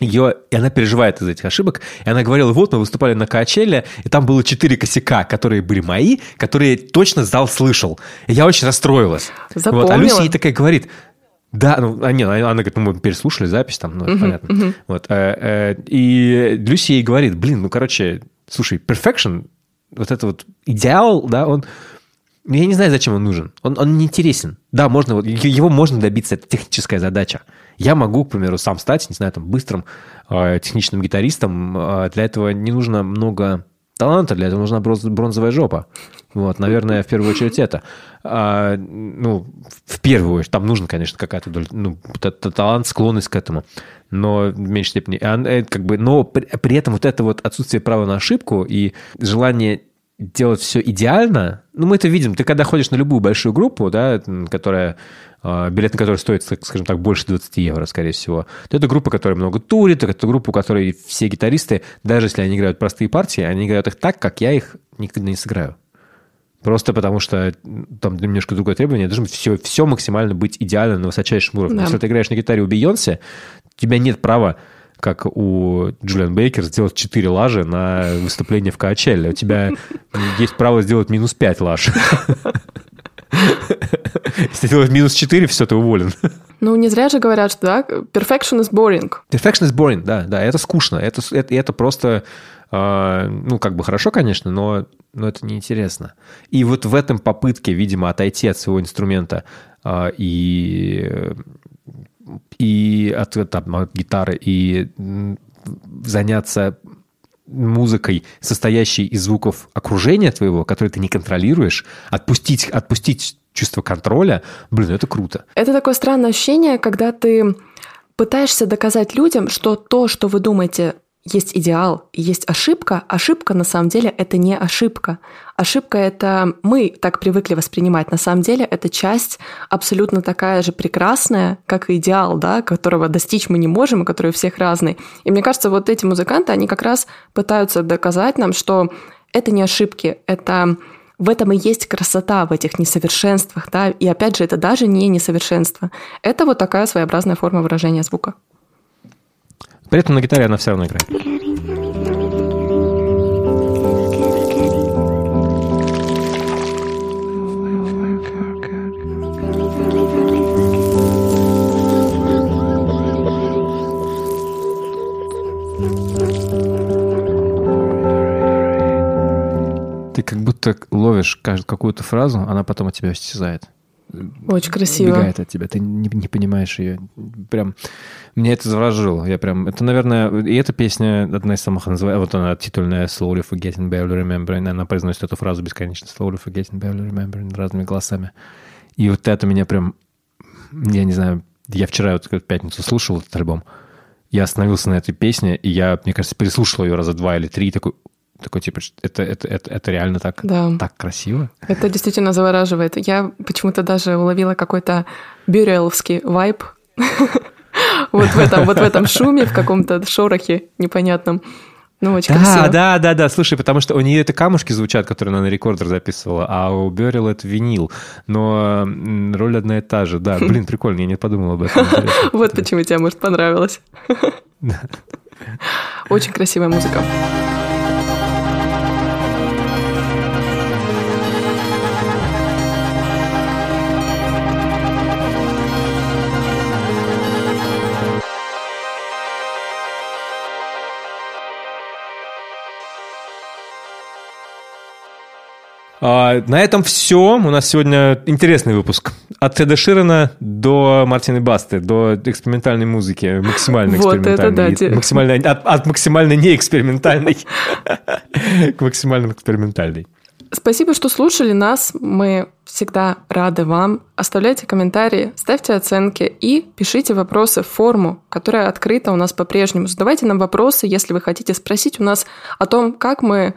Ее, и она переживает из этих ошибок. И она говорила, вот мы выступали на Качеле, и там было четыре косяка, которые были мои, которые точно зал слышал. И я очень расстроилась. Вот. А Запомнила. Люся ей такая говорит, да, ну, а, не, она, она говорит, ну, мы переслушали запись там, ну, это Мгм, понятно. мгм. Вот, э, э, и Люси ей говорит, блин, ну, короче, слушай, perfection, вот это вот идеал, да, он... ну, Я не знаю, зачем он нужен. Он, он не интересен. Да, можно, его можно добиться, это техническая задача. Я могу, к примеру, сам стать, не знаю, там, быстрым э, техничным гитаристом. Э, для этого не нужно много таланта, для этого нужна бронз- бронзовая жопа. Вот, наверное, в первую очередь это. А, ну, в первую очередь, там нужно, конечно, какая-то доля, ну, талант, склонность к этому, но в меньшей степени. А, как бы, но при, при этом вот это вот отсутствие права на ошибку и желание делать все идеально, ну, мы это видим. Ты когда ходишь на любую большую группу, да, которая, э, билет на которую стоит, скажем так, больше 20 евро, скорее всего, то это группа, которая много турит, это группа, у которой все гитаристы, даже если они играют простые партии, они играют их так, как я их никогда не сыграю. Просто потому что там немножко другое требование, должно все, все максимально быть идеально на высочайшем уровне. Да. Если ты играешь на гитаре у Бейонсе, у тебя нет права как у Джулиан Бейкер, сделать 4 лажи на выступление в Коачелле. У тебя есть право сделать минус 5 лаж. Если ты делаешь минус 4, все, ты уволен. Ну, не зря же говорят, что да, perfection is boring. Perfection is boring, да, да, это скучно, это, это, это просто, э, ну, как бы хорошо, конечно, но, но это неинтересно. И вот в этом попытке, видимо, отойти от своего инструмента э, и, и от, там, от гитары и заняться музыкой, состоящей из звуков окружения твоего, которые ты не контролируешь, отпустить, отпустить чувство контроля, блин, это круто. Это такое странное ощущение, когда ты пытаешься доказать людям, что то, что вы думаете, есть идеал есть ошибка. Ошибка на самом деле это не ошибка. Ошибка это мы так привыкли воспринимать. На самом деле это часть абсолютно такая же прекрасная, как и идеал, да, которого достичь мы не можем, и который у всех разный. И мне кажется, вот эти музыканты, они как раз пытаются доказать нам, что это не ошибки, это в этом и есть красота, в этих несовершенствах, да, и опять же, это даже не несовершенство. Это вот такая своеобразная форма выражения звука. При этом на гитаре она все равно играет. Ты как будто ловишь какую-то фразу, она потом от тебя исчезает. Очень красиво. Убегает от тебя, ты не, не понимаешь ее. Прям меня это заворожило. Я прям, это, наверное, и эта песня одна из самых называемых, вот она титульная Slowly Forgetting, Barely Remembering, она произносит эту фразу бесконечно Slowly Forgetting, Barely Remembering разными голосами. И вот это меня прям, я не знаю, я вчера вот в пятницу слушал этот альбом, я остановился на этой песне, и я, мне кажется, переслушал ее раза два или три, и такой, такой типа, это, это, это, это реально так, Да. так красиво. Это действительно завораживает. Я почему-то даже уловила какой-то бюреловский вайб вот в этом, вот в этом шуме, в каком-то шорохе непонятном. Ну, очень Да, красиво. да, да, да, слушай, потому что у нее это камушки звучат, которые она на рекордер записывала, а у Берил это винил. Но роль одна и та же. Да, блин, прикольно, я не подумал об этом. Вот почему тебе, может, понравилось. Очень красивая музыка. А, на этом все. У нас сегодня интересный выпуск. От Теда Ширена до Мартины Басты, до экспериментальной музыки. Максимально Вот это экспериментальной. да, Максимально, от, от максимально неэкспериментальной к максимально экспериментальной. Спасибо, что слушали нас. Мы всегда рады вам. Оставляйте комментарии, ставьте оценки и пишите вопросы в форму, которая открыта у нас по-прежнему. Задавайте нам вопросы, если вы хотите спросить у нас о том, как мы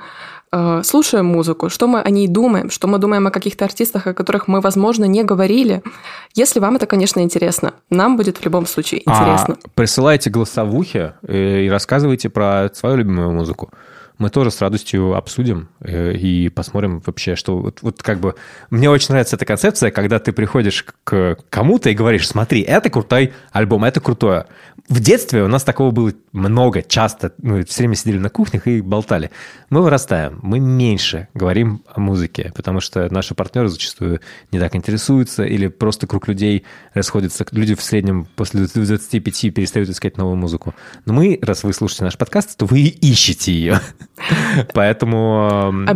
э, слушаем музыку, что мы о ней думаем, что мы думаем о каких-то артистах, о которых мы, возможно, не говорили. Если вам это, конечно, интересно, нам будет в любом случае интересно. А, присылайте голосовухи э, и рассказывайте про свою любимую музыку. Мы тоже с радостью обсудим э, и посмотрим вообще, что вот, вот как бы... Мне очень нравится эта концепция, когда ты приходишь к кому-то и говоришь, смотри, это крутой альбом, это крутое. В детстве у нас такого было много, часто. Мы все время сидели на кухнях и болтали. Мы вырастаем, мы меньше говорим о музыке, потому что наши партнеры зачастую не так интересуются или просто круг людей расходится. Люди в среднем после 25 перестают искать новую музыку. Но мы, раз вы слушаете наш подкаст, то вы ищете ее. Поэтому мы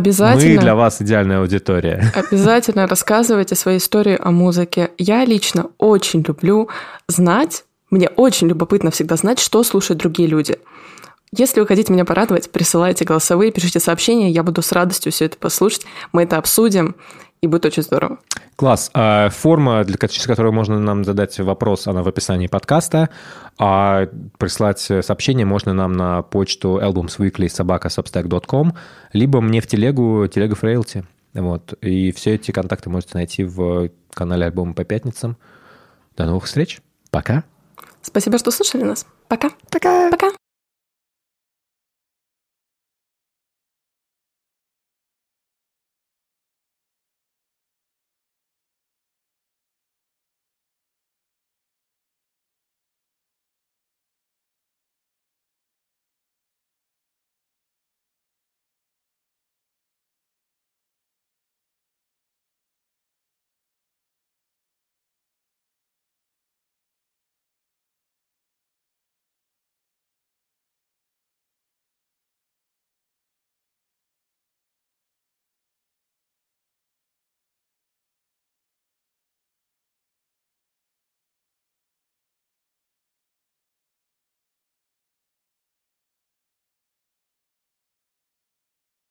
для вас идеальная аудитория. Обязательно рассказывайте свои истории о музыке. Я лично очень люблю знать, мне очень любопытно всегда знать, что слушают другие люди. Если вы хотите меня порадовать, присылайте голосовые, пишите сообщения, я буду с радостью все это послушать, мы это обсудим, и будет очень здорово. Класс. А Форма, для, через которую можно нам задать вопрос, она в описании подкаста. А прислать сообщение можно нам на почту albumsweekly.sobaka.substack.com либо мне в телегу, телега Фрейлти. Вот. И все эти контакты можете найти в канале альбома по пятницам. До новых встреч. Пока. Спасибо, что слушали нас. Пока. Пока. Пока.